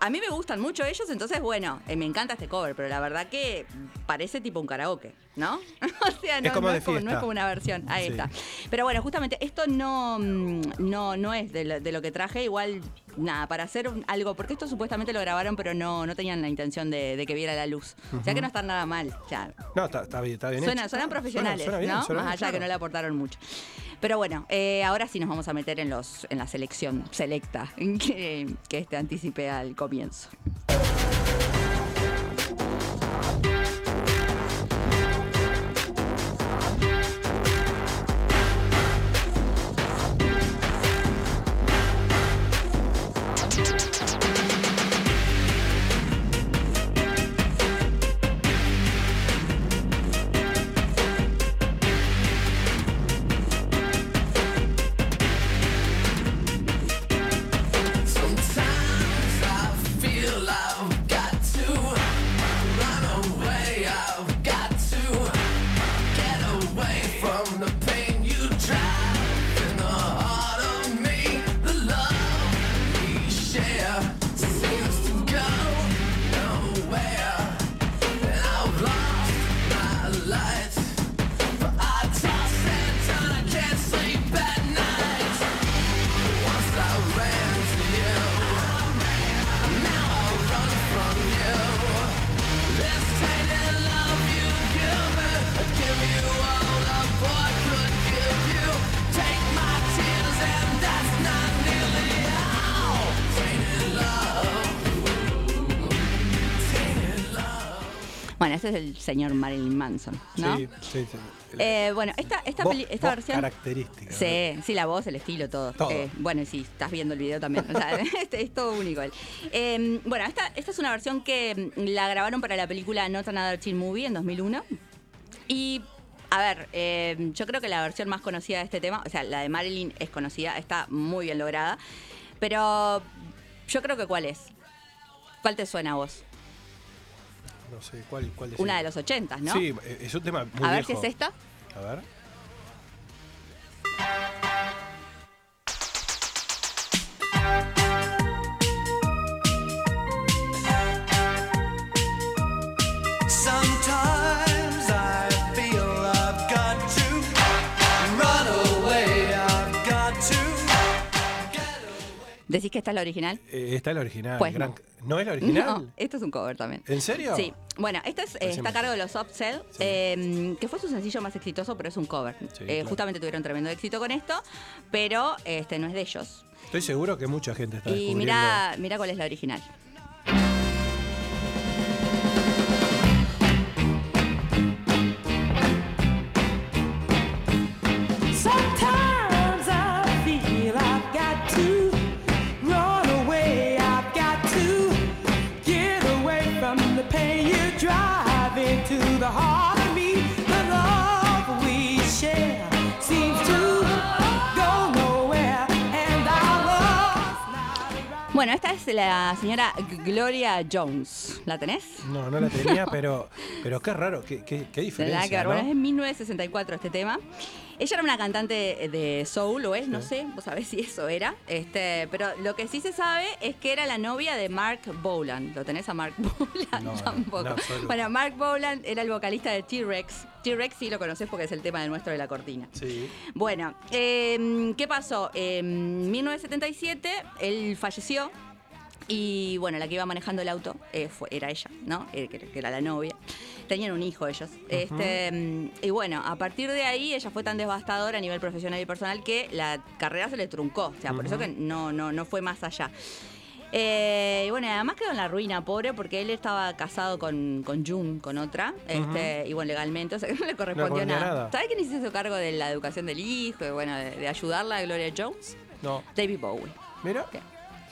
a mí me gustan mucho ellos, entonces, bueno, eh, me encanta este cover, pero la verdad que parece tipo un karaoke, ¿no? o sea, no Es como no de es como, no es fiesta. como una versión. Ahí Sí. está. Pero bueno, justamente esto no, mm, no, no es de lo, de lo que traje. Igual, nada, para hacer algo, porque esto supuestamente lo grabaron, pero no, no tenían la intención de, de que viera la luz. O sea que no están nada mal. O sea, No, está, está bien, está bien Suena, hecho. suenan Suena- profesionales, suena bien, ¿no? suena Más allá que no le aportaron mucho. Pero bueno, eh, ahora sí nos vamos a meter en los en la selección selecta que, que este anticipé al comienzo. Este es el señor Marilyn Manson, ¿no? Sí, sí, sí. Eh, bueno, esta, esta, Voz- peli- esta voz versión. característica. Sí, sí, la voz, el estilo, todo. Todo. Eh, bueno, y si estás viendo el video también. O sea, este es todo único. él. Eh, bueno, esta, esta es una versión que mm, la grabaron para la película Not Another Teen Movie en 2001. Y, a ver, eh, yo creo que la versión más conocida de este tema, o sea, la de Marilyn es conocida, está muy bien lograda. Pero yo creo que ¿cuál es? ¿Cuál te suena a vos? No sé, ¿cuál, cuál decís? Una de los 80, ¿no? Sí, eh, es un tema muy a ver viejo. si es esta. A ver. ¿Decís que esta es la original? Eh, está el original. Pues gran- no. ¿No es la original? No, esto es un cover también. ¿En serio? Sí. Bueno, este es, eh, está a cargo de los Upsell, eh, que fue su sencillo más exitoso, pero es un cover. Sí, Eh, claro. Justamente tuvieron tremendo éxito con esto, pero este no es de ellos. Estoy seguro que mucha gente está Y mira, mira cuál es la original. Bueno, esta es la señora Gloria Jones. ¿La tenés? No, no la tenía, pero, pero qué raro, qué, qué, qué diferencia. Que. ¿no? Bueno, es en 1964 este tema. Ella era una cantante de soul, o es, no sé, vos sabés si eso era. Este, pero lo que sí se sabe es que era la novia de Mark Bolan. ¿Lo tenés a Mark Bolan? No, Tampoco. bueno, Mark Bolan era el vocalista de T-Rex. T-Rex sí lo conoces porque es el tema del nuestro de la cortina. Sí. Bueno, eh, ¿qué pasó? En 1977 él falleció y bueno, la que iba manejando el auto eh, fue, era ella, ¿no? Eh, que, que era la novia. Tenían un hijo ellos. este, mm, y bueno, a partir de ahí ella fue tan devastadora a nivel profesional y personal que la carrera se le truncó. O sea, por eso que no, no, no fue más allá. Eh, y bueno, además quedó en la ruina, pobre, porque él estaba casado con, con June, con otra, este, y bueno, legalmente, o sea que no le correspondió nada. nada. ¿Sabes quién se hizo cargo de la educación del hijo y bueno, de, de ayudarla a Gloria Jones? No. David Bowie. Mira.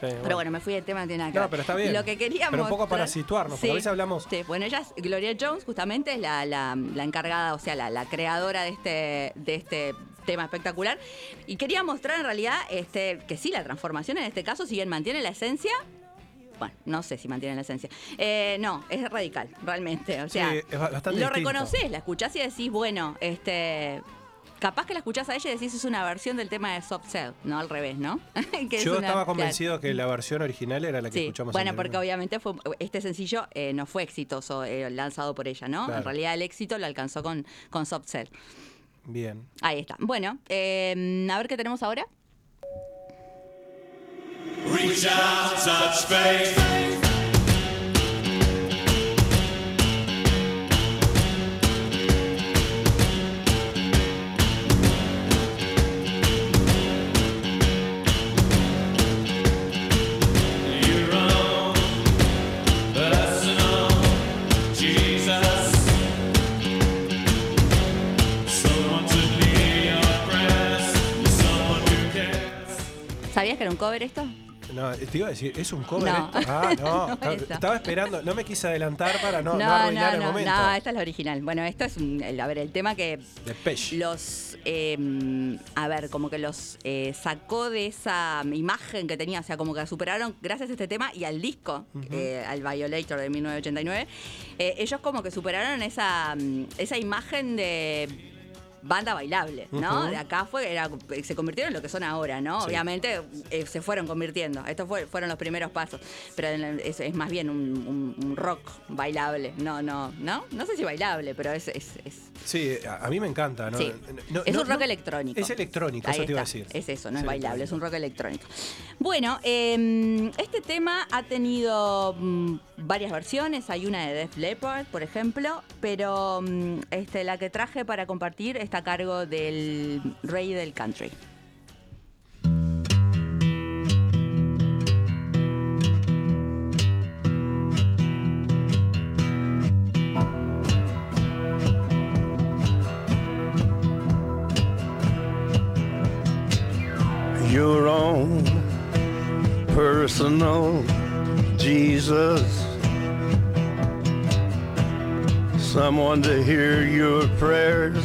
Sí, Pero bueno, me fui del tema, no tiene nada que No, ver. pero está bien. Lo que queríamos. Pero un poco para situarnos, porque a veces hablamos- Sí, bueno, ella es Gloria Jones, justamente es la, la- la encargada, o sea, la, la creadora de este, de este tema espectacular. Y quería mostrar en realidad este, que sí, la transformación en este caso, si bien mantiene la esencia. Bueno, no sé si mantiene la esencia. Eh, no, es radical, realmente. O sea, Sí, es ba- bastante lo reconoces, la escuchás y decís, bueno, este. Capaz que la escuchás a ella y decís es una versión del tema de Soft Cell, no al revés, ¿no? Que es Yo una- estaba claro. convencido que la versión original era la que Sí, escuchamos bueno, porque obviamente fue, este sencillo eh, no fue exitoso eh, lanzado por ella, ¿no? Claro. En realidad el éxito lo alcanzó con, con Soft Cell. Bien. Ahí está. Bueno, eh, a ver qué tenemos ahora. Reach out, touch faith. Cover esto? No, te iba a decir, ¿es un cover No. esto? Ah, no. No, estaba, esperando, no me quise adelantar para no, no, arruinar el no, momento. no, esta es la original. Bueno, esto es, un- el- a ver, el tema que los, eh, a ver, como que los eh, sacó de esa imagen que tenía, o sea, como que superaron gracias a este tema y al disco, eh, al Violator de 1989, eh, ellos como que superaron esa, mm, esa imagen de banda bailable, ¿no? De acá fue, era, se convirtieron en lo que son ahora, ¿no? Sí. Obviamente eh, se fueron convirtiendo. Estos fue- fueron los primeros pasos. Pero es, es más bien un, un- un rock bailable. No, no, no. No sé si bailable, pero es, es, es- Sí, a, a mí me encanta. ¿no? Sí. No, es no, un rock no- electrónico. Es electrónico, Ahí eso te iba a decir. Es eso, no es, Es bailable, es un rock electrónico. Bueno, eh, este tema ha tenido mm, varias versiones. Hay una de Def Leppard, por ejemplo, pero mm, este, la que traje para compartir está a cargo del rey del country. your own personal Jesus. Someone to hear your prayers,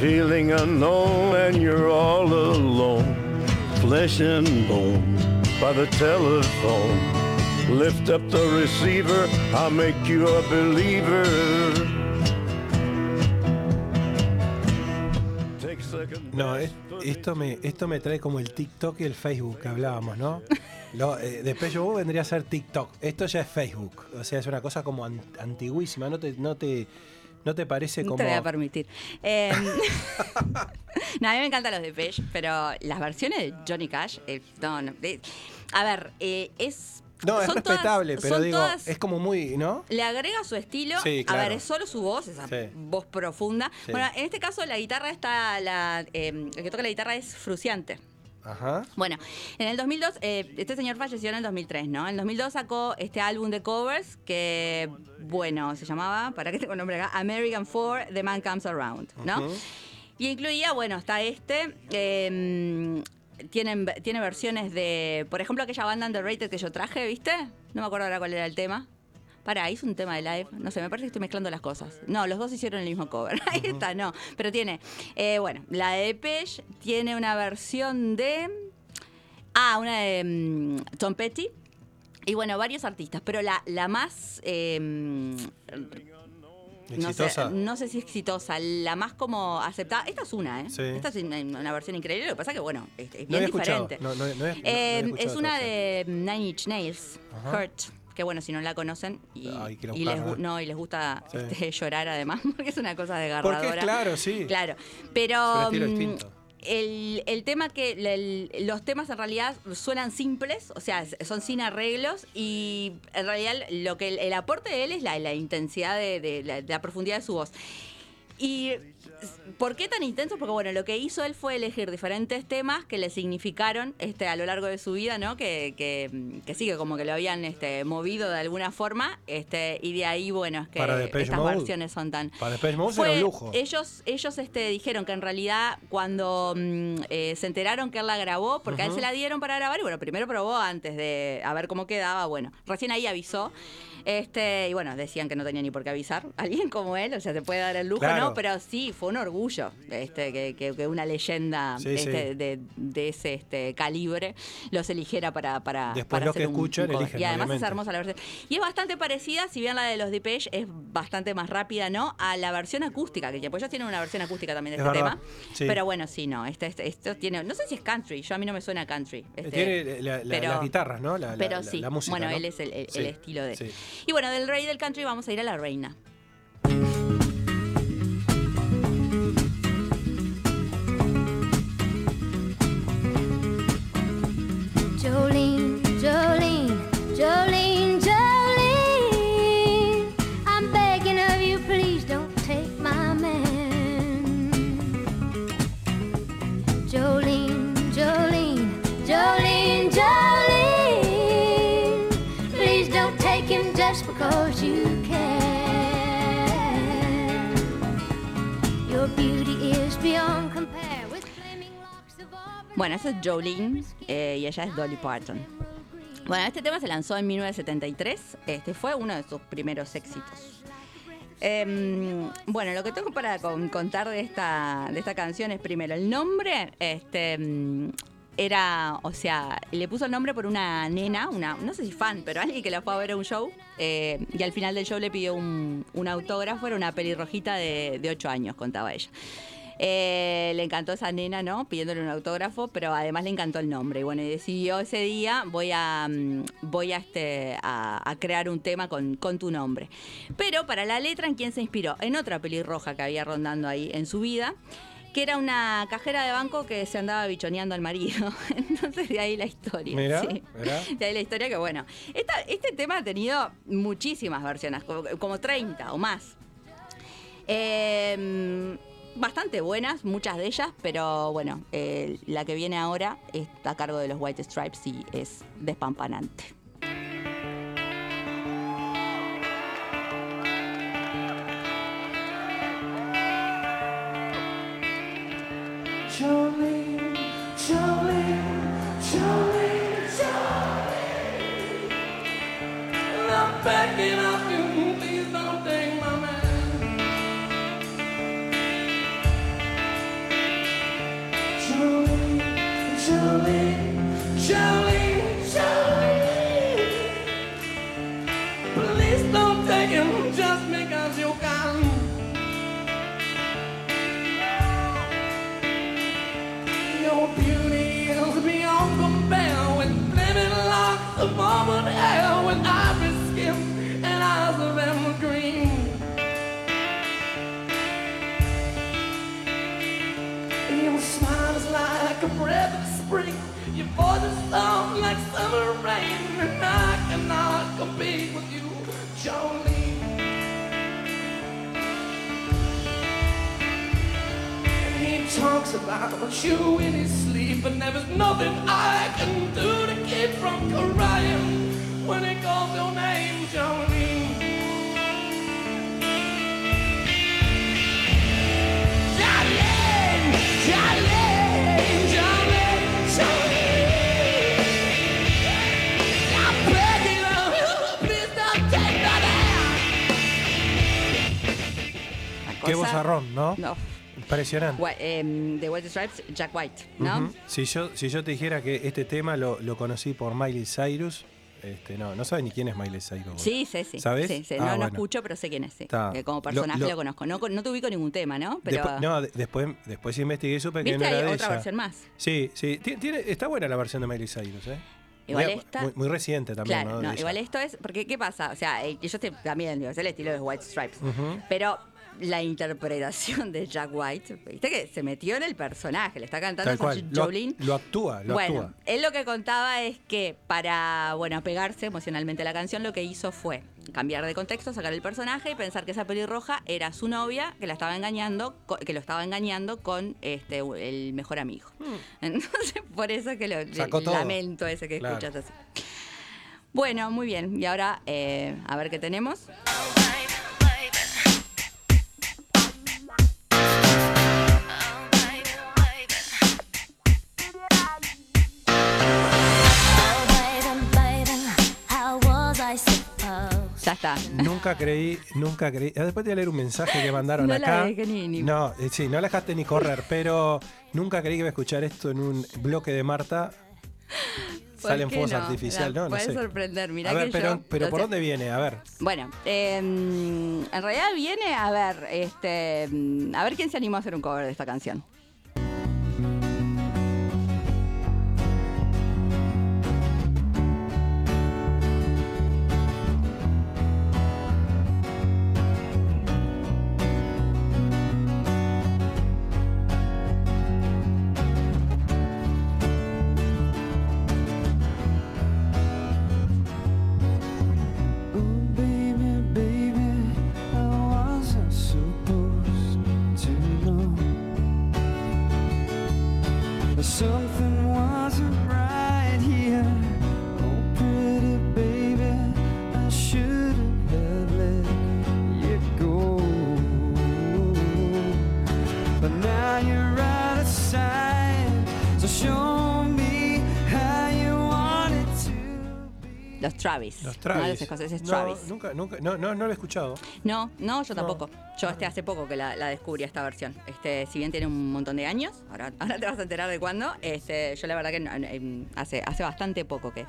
Feeling unknown and you're all alone, flesh and bone by the telephone. Lift up the receiver, I'll make you a believer. No, es- esto me, esto me trae como el TikTok y el Facebook que hablábamos, ¿no? Lo, eh, después yo vendría a ser TikTok. Esto ya es Facebook. O sea, es una cosa como an- antiguísima. No te, no te, no te parece No como. te voy a permitir. Eh, no, a mí me encantan los de Page, pero las versiones de Johnny Cash, eh, no, no. eh, a ver, eh, es. No, es todas- respetable, pero digo, todas- es como muy, ¿no? Le agrega su estilo. Sí, A ver, es solo su voz, esa Sí. voz profunda. Sí. Bueno, en este caso la guitarra está. La, eh, el que toca la guitarra es Fruciante. Ajá. Bueno, en el 2002, eh, este señor falleció en el 2003, ¿no? En el 2002 sacó este álbum de covers que, bueno, se llamaba, para que tengo el nombre acá, American Four, The Man Comes Around, ¿no? Y incluía, bueno, está este. eh, tienen, tiene versiones de, por ejemplo, aquella banda underrated que yo traje, ¿viste? No me acuerdo ahora cuál era el tema. Pará, hizo un tema de live. No sé, me parece que estoy mezclando las cosas. No, los dos hicieron el mismo cover. Ahí está, no. Pero tiene, eh, bueno, la de Depeche tiene una versión de. Ah, una de mm, Tom Petty. Y bueno, varios artistas. Pero la, la más. eh, no sé, Exitosa. no sé si exitosa, la más como aceptada. Esta es una, ¿eh? Sí. Esta es una, una versión increíble. Lo que pasa que, bueno, es, es No bien escuchado. diferente. No, no, no no Eh, escuchado es una de Nine Inch Nails. Hurt, que bueno, si no la conocen y, Hay que ir a y les, no, y les gusta Sí. este, llorar además, porque es una cosa Porque desgarradora. es claro, sí. Claro, pero mm, el, el tema que el- los temas en realidad suenan simples, o sea, son sin arreglos y en realidad lo que el, el aporte de él es la, la intensidad de, de la, de la profundidad de su voz. Y ¿por qué tan intenso? Porque bueno, lo que hizo él fue elegir diferentes temas que le significaron este, a lo largo de su vida, ¿no? Que, que, que sí, que como que lo habían este, movido de alguna forma, este, y de ahí, bueno, es que Para estas Mode. versiones son tan... Para Depeche Mode Fue- era un lujo. Ellos, ellos este, dijeron que en realidad cuando mm, eh, se enteraron que él la grabó, porque a él se la dieron para grabar, y bueno, primero probó antes de a ver cómo quedaba, bueno, recién ahí avisó. Este, y bueno, decían que no tenía ni por qué avisar. Alguien como él, o sea, se puede dar el lujo, Claro. ¿no? Pero sí, fue un orgullo este, que, que- que una leyenda Sí, este, sí. De, de ese este, calibre los eligiera para, para, Después para los que un- escuchan un cover. eligen, Y además obviamente. es hermosa la versión. Y es bastante parecida, si bien la de los Depeche es bastante más rápida, ¿no? A la versión acústica, que pues ellos tienen una versión acústica también de Es este verdad, tema. sí. Pero bueno, sí, no. Este, este- esto tiene. No sé si es country, yo a mí no me suena country. este, Tiene la- la- pero- las guitarras, ¿no? La, pero sí, la música. bueno, ¿no? él es el, el- el estilo de. Y bueno, del rey del country vamos a ir a la reina. Bueno, esa es Jolene eh, y ella es Dolly Parton. Bueno, este tema se lanzó en 1973. Este fue uno de sus primeros éxitos. Em, bueno, lo que tengo para con- contar de esta, de esta canción es primero el nombre. Este mm, era, o sea, le puso el nombre por una nena, una, no sé si fan, pero alguien que la fue a ver a un show. eh, y al final del show le pidió un, un autógrafo, era una pelirrojita de, de 8 años, contaba ella. Eh, le encantó esa nena, ¿no? Pidiéndole un autógrafo, pero además le encantó el nombre. Y bueno, y decidió ese día, voy a, mm, voy a, este, a, a crear un tema con, con tu nombre. Pero para la letra, ¿en quién se inspiró? En otra pelirroja que había rondando ahí en su vida que era una cajera de banco que se andaba bichoneando al marido. Entonces de ahí la historia. Mirá, sí. mirá. De ahí la historia que, bueno, esta- este tema ha tenido muchísimas versiones, como, como 30 o más. Eh, bastante buenas, muchas de ellas, pero bueno, eh, la que viene ahora está a cargo de los White Stripes y es despampanante. With ivory skin and eyes of emerald green. Your smile is like a breath of spring. Your voice is soft like summer rain, and I cannot compete with you, Jolene. He talks about you in his sleep, and there is nothing I can do to keep from crying when he calls your name, Jolene. Jolene, Jolene, Jolene, Jolene. I'm begging you, please don't take that hand. Qué cosa- vozarrón, ¿no? No. Impresionante. Gua- em, de White Stripes, Jack White, ¿no? Si, yo, si yo te dijera que este tema lo, lo conocí por Miley Cyrus, este, no, no sabes ni quién es Miley Cyrus. Sí, sí, sí. ¿Sabes? Sí, sí. Ah, No, no bueno. escucho, pero sé quién es. sí. Como Lo- personaje lo, lo- conozco. No, no te ubico ningún tema, ¿no? Pero Después, no, de- después, después investigué y supe que no era Hay de otra ella. versión más. Sí, sí. Tiene, está buena la versión de Miley Cyrus, ¿eh? igual muy, esta- muy- muy reciente también, Claro, ¿no? no, De igual esto es, porque ¿qué pasa? O sea, eh, yo te- también, digo, es el estilo de White Stripes, pero la interpretación de Jack White, viste que se metió en el personaje, le está cantando Tal a. Lo, Jolene. lo actúa, lo bueno, actúa. él lo que contaba es que para, bueno, apegarse emocionalmente a la canción, lo que hizo fue cambiar de contexto, sacar el personaje y pensar que esa pelirroja era su novia, que la estaba engañando, que lo estaba engañando con este el mejor amigo. Entonces, por eso que lo Hmm. Sacó todo. lamento ese que Claro. escuchas así. Bueno, muy bien. Y ahora, eh, a ver qué tenemos. Está. Nunca creí, nunca creí. ah, Después te voy a leer un mensaje que mandaron No la acá. dejé ni- ni- No, eh, sí, no la dejaste ni correr, pero nunca creí que iba a escuchar esto en un bloque de Marta. ¿Por Salen fuegos no? artificiales, La ¿no? No puede sé. sorprender, mirá a ver, que pero, yo- pero ¿por dónde viene? A ver. Bueno, eh, en realidad viene a ver, este, mm, a ver quién se animó a hacer un cover de esta canción. Los Travis. Travis. Los escoceses No, Travis. nunca, nunca, no, no, no lo he escuchado. No, no, yo tampoco. Yo este hace poco que la, la descubrí esta versión. Este, si bien tiene un montón de años, ahora, ahora te vas a enterar de cuándo. Este, yo la verdad que eh, hace, hace bastante poco que,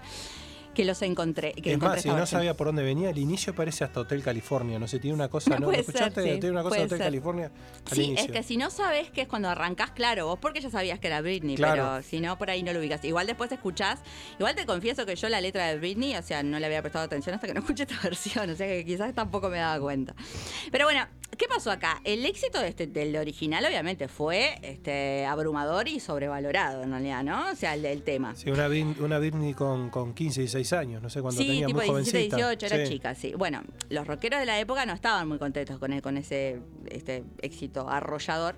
que los encontré. Que es encontré más, si no sabía por dónde venía, el inicio parece hasta Hotel California. No sé, tiene una cosa, ¿no? ¿Lo Puede ser, escuchaste? sí, tiene una cosa de Hotel ser. California al Sí, inicio. es que si no sabes que es cuando arrancás, claro, vos porque ya sabías que era Britney, Claro. pero si no, por ahí no lo ubicas. Igual después escuchás, igual te confieso que yo la letra de Britney, o sea, no le había prestado atención hasta que no escuché esta versión, o sea que quizás tampoco me daba cuenta. Pero bueno, ¿qué pasó acá? El éxito de este, del original obviamente fue este, abrumador y sobrevalorado en realidad, ¿no? O sea, el del tema. Sí, una, una Britney con, con 15, 16 años, no sé cuándo Sí, tenía, tipo muy 17, jovencita. 18, era Sí. chica, sí. Bueno, los rockeros de la época no estaban muy contentos con, el- con ese este, éxito arrollador.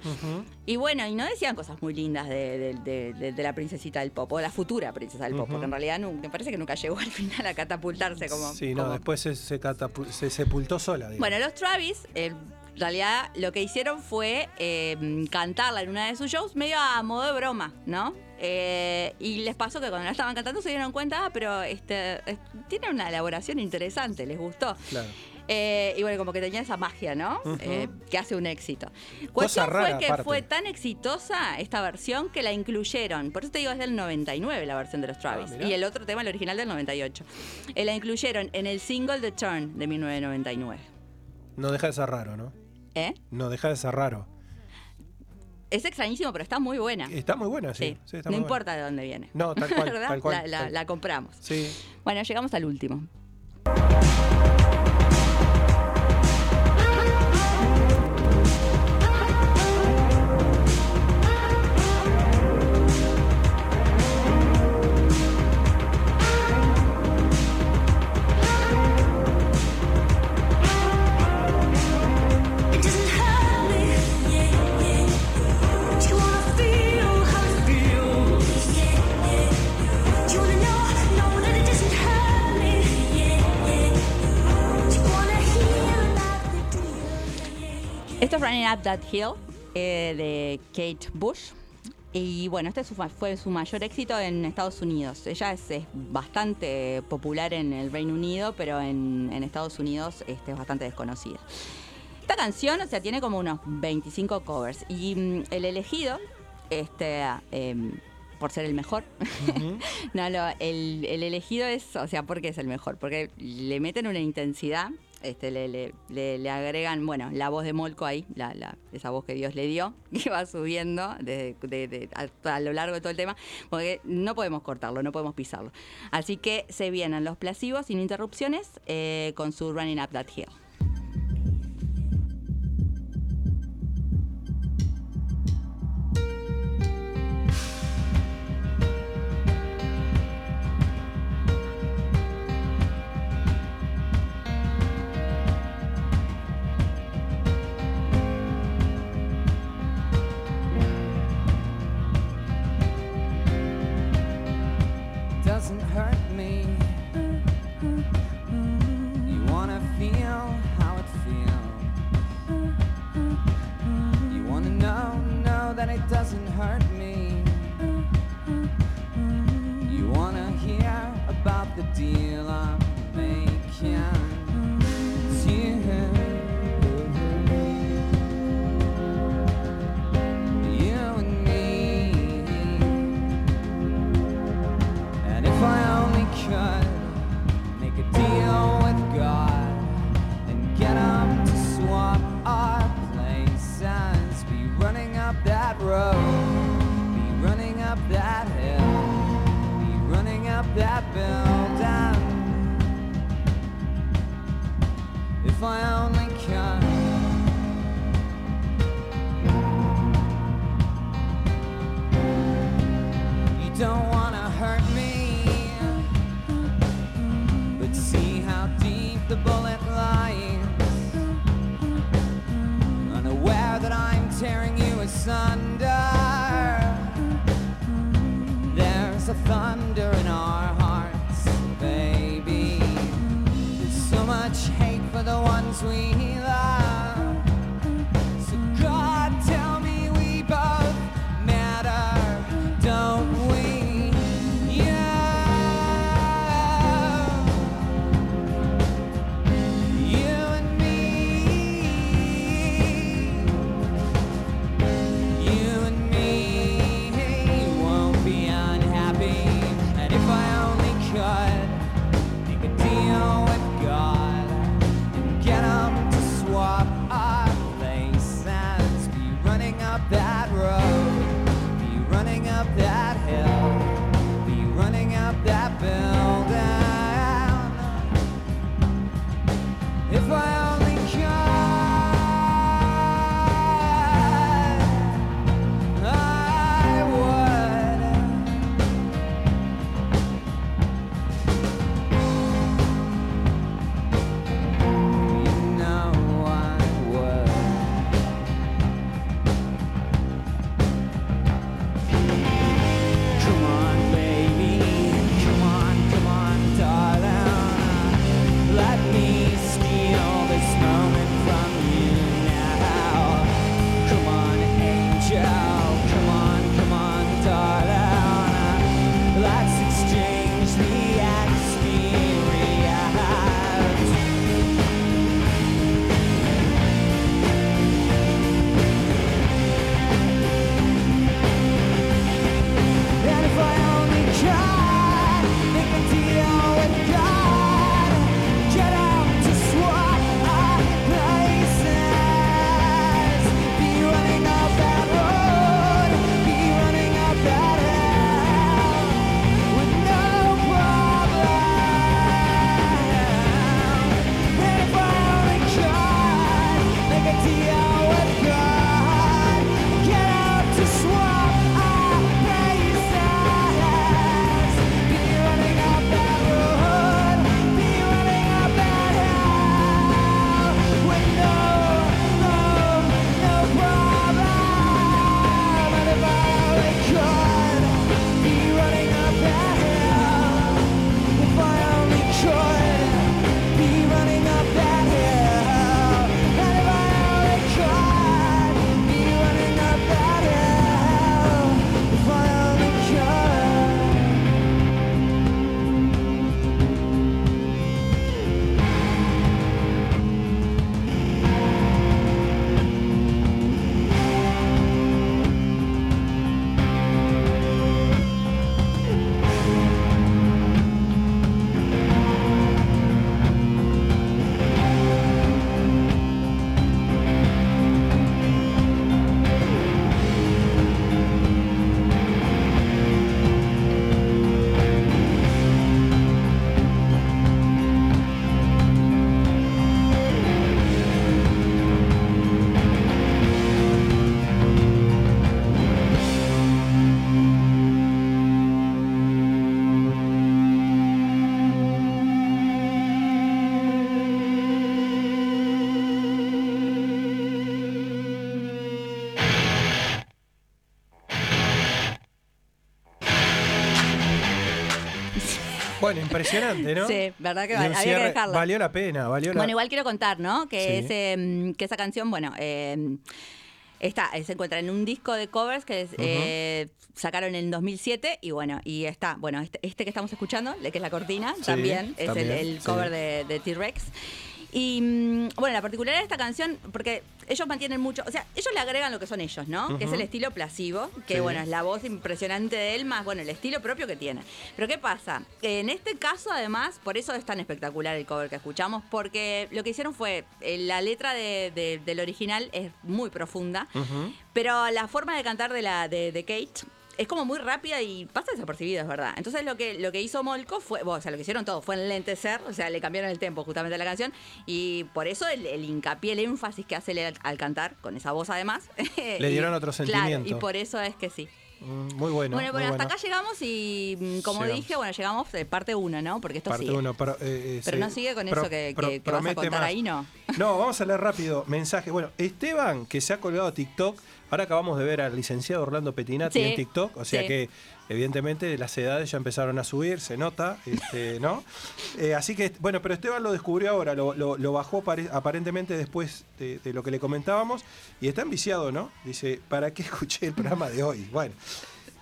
Y bueno, y no decían cosas muy lindas de, de- de- de- de la princesita del pop, o de la futura princesa del pop, Ujú. porque en realidad nu- me parece que nunca llegó al final a catapultarse como... Sí, no, como- después se, se, catapu- se sepultó sola. digamos. Bueno, los Travis, eh, en realidad lo que hicieron fue eh, cantarla en una de sus shows medio a modo de broma, ¿no? Eh, y les pasó que cuando la estaban cantando se dieron cuenta, ah, pero este, tiene una elaboración interesante, les gustó. Claro. Eh, y bueno, como que tenía esa magia, ¿no? Eh, que hace un éxito. Cosa Cuestión rara, fue que aparte. fue tan exitosa esta versión que la incluyeron. Por eso te digo, es del 99 la versión de los Travis. Ah, y el otro tema, el original del 98. Eh, la incluyeron en el single The Turn de 1999. No deja de ser raro, ¿no? ¿Eh? No deja de ser raro. Es extrañísimo, pero está muy buena. Está muy buena, sí. Sí, sí, está no muy importa de dónde viene. No, tal cual, ¿Verdad? tal cual, La, la- tal- la compramos. Sí. Bueno, llegamos al último. Esto es Running Up That Hill eh, de Kate Bush. Y bueno, este fue su mayor éxito en Estados Unidos. Ella es, es bastante popular en el Reino Unido, pero en, en Estados Unidos este, es bastante desconocida. Esta canción, o sea, tiene como unos 25 covers. Y mm, el elegido, este, em, por ser el mejor, no, no, el, el elegido es, o sea, ¿por qué es el mejor? Porque le meten una intensidad este, le, le, le, le, agregan, bueno, la voz de Molco ahí, la, la, esa voz que Dios le dio, que va subiendo de, de, a, a, lo largo de todo el tema, porque no podemos cortarlo, no podemos pisarlo. Así que se vienen los placivos sin interrupciones eh, con su Running Up That Hill. Bueno, impresionante, ¿no? Sí, verdad que había que dejarla. Valió la pena, valió la Bueno, igual quiero contar, ¿no? Que, Sí. ese, mm, que esa canción, bueno, eh, está, eh, se encuentra en un disco de covers que es, eh, sacaron en 2007 y bueno, y está, bueno, este, este que estamos escuchando, que es la cortina, Sí, también es también, el, el sí. cover de, de T-Rex. Y mm, bueno, la particularidad de esta canción, porque ellos mantienen mucho, o sea, ellos le agregan lo que son ellos, ¿no? Que es el estilo plasivo, que Sí. bueno, es la voz impresionante de él, más bueno, el estilo propio que tiene. Pero ¿qué pasa? En este caso, además, por eso es tan espectacular el cover que escuchamos, porque lo que hicieron fue, eh, la letra de- de- del original es muy profunda, pero la forma de cantar de, la, de, de Kate es como muy rápida y pasa desapercibida, es verdad. Entonces lo que, lo que hizo Molko fue, o sea, lo que hicieron todo fue enlentecer, o sea, le cambiaron el tempo justamente a la canción y por eso el, el hincapié, el énfasis que hace al, al cantar, con esa voz además. Le dieron y- otro claro, sentimiento. y por eso es que sí. Mm, Muy bueno. bueno, muy bueno, hasta bueno. acá llegamos y mm, como Llegamos. dije, bueno, llegamos de parte 1, ¿no? Porque esto Parte sigue. uno, pero, eh, eh, Pero sí. no sigue con Pro- eso que, pro- que- que vas a contar más. ahí, ¿no? No, vamos a leer rápido mensaje. Bueno, Esteban, que se ha colgado a TikTok, ahora acabamos de ver al licenciado Orlando Petinati Sí, en TikTok, o sea sí. que evidentemente las edades ya empezaron a subir, se nota, este, ¿no? Eh, así que, bueno, pero Esteban lo descubrió ahora, lo, lo- lo bajó pare- aparentemente después de, de lo que le comentábamos y está enviciado, ¿no? Dice, ¿para qué escuché el programa de hoy? Bueno.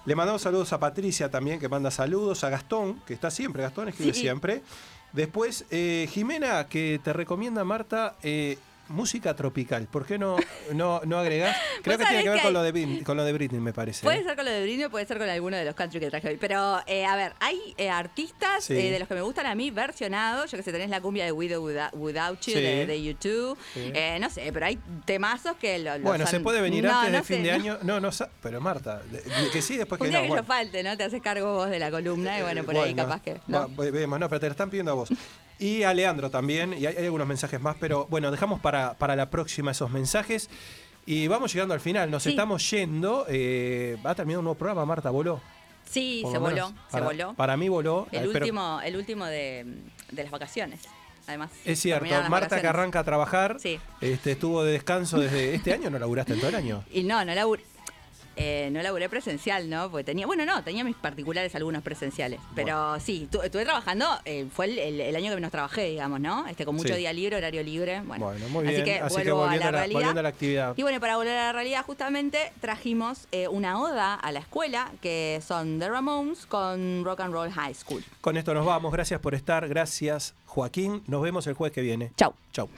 Le mandamos saludos a Patricia también, que manda saludos, a Gastón, que está siempre, Gastón escribe Sí. siempre. Después, eh, Jimena, que te recomienda, Marta, eh, música tropical. ¿Por qué no, no, no agregás? Creo que tiene que ver que con, lo de, con lo de Britney, me parece. Puede ¿eh? ser con lo de Britney, puede ser con alguno de los country que traje hoy. Pero, eh, a ver, hay eh, artistas Sí. eh, de los que me gustan a mí versionados. Yo que sé, tenés la cumbia de Widow Without, Without You Sí. de, de YouTube. Sí. Eh, no sé, pero hay temazos que lo, lo Bueno, se puede venir No, antes no de fin de año. No, no, pero Marta, que sí, después Un que día no. que bueno. yo falte, ¿no? Te haces cargo vos de la columna y bueno, por ahí Bueno, capaz que. vemos, no, pero te lo están pidiendo a vos. Y a Leandro también, y hay, hay algunos mensajes más, pero bueno, dejamos para, para la próxima esos mensajes. Y vamos llegando al final, nos Sí. estamos yendo. eh, va a terminar un nuevo programa, Marta, voló. Sí, Por se voló, menos se para- voló. Para mí voló. El eh, último, el último de, de las vacaciones. Además. Es cierto, Marta que arranca a trabajar, Sí. este, estuvo de descanso desde este año, ¿no laburaste en todo el año? Y no, no laburé. Eh, no laburé presencial, ¿no? Porque tenía, bueno, no, tenía mis particulares algunos presenciales. Pero sí, tu- estuve trabajando, eh, fue el, el- el año que menos trabajé, digamos, ¿no? Este, con mucho Sí. día libre, horario libre. Bueno, Bueno, muy así bien. que Así que vuelvo volviendo a a la realidad. volviendo a la actividad. Y bueno, para volver a la realidad, justamente trajimos eh, una oda a la escuela, que son The Ramones con Rock and Roll High School. Con esto nos vamos, gracias por estar, gracias Joaquín, nos vemos el jueves que viene. Chau. Chau.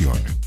Escuchando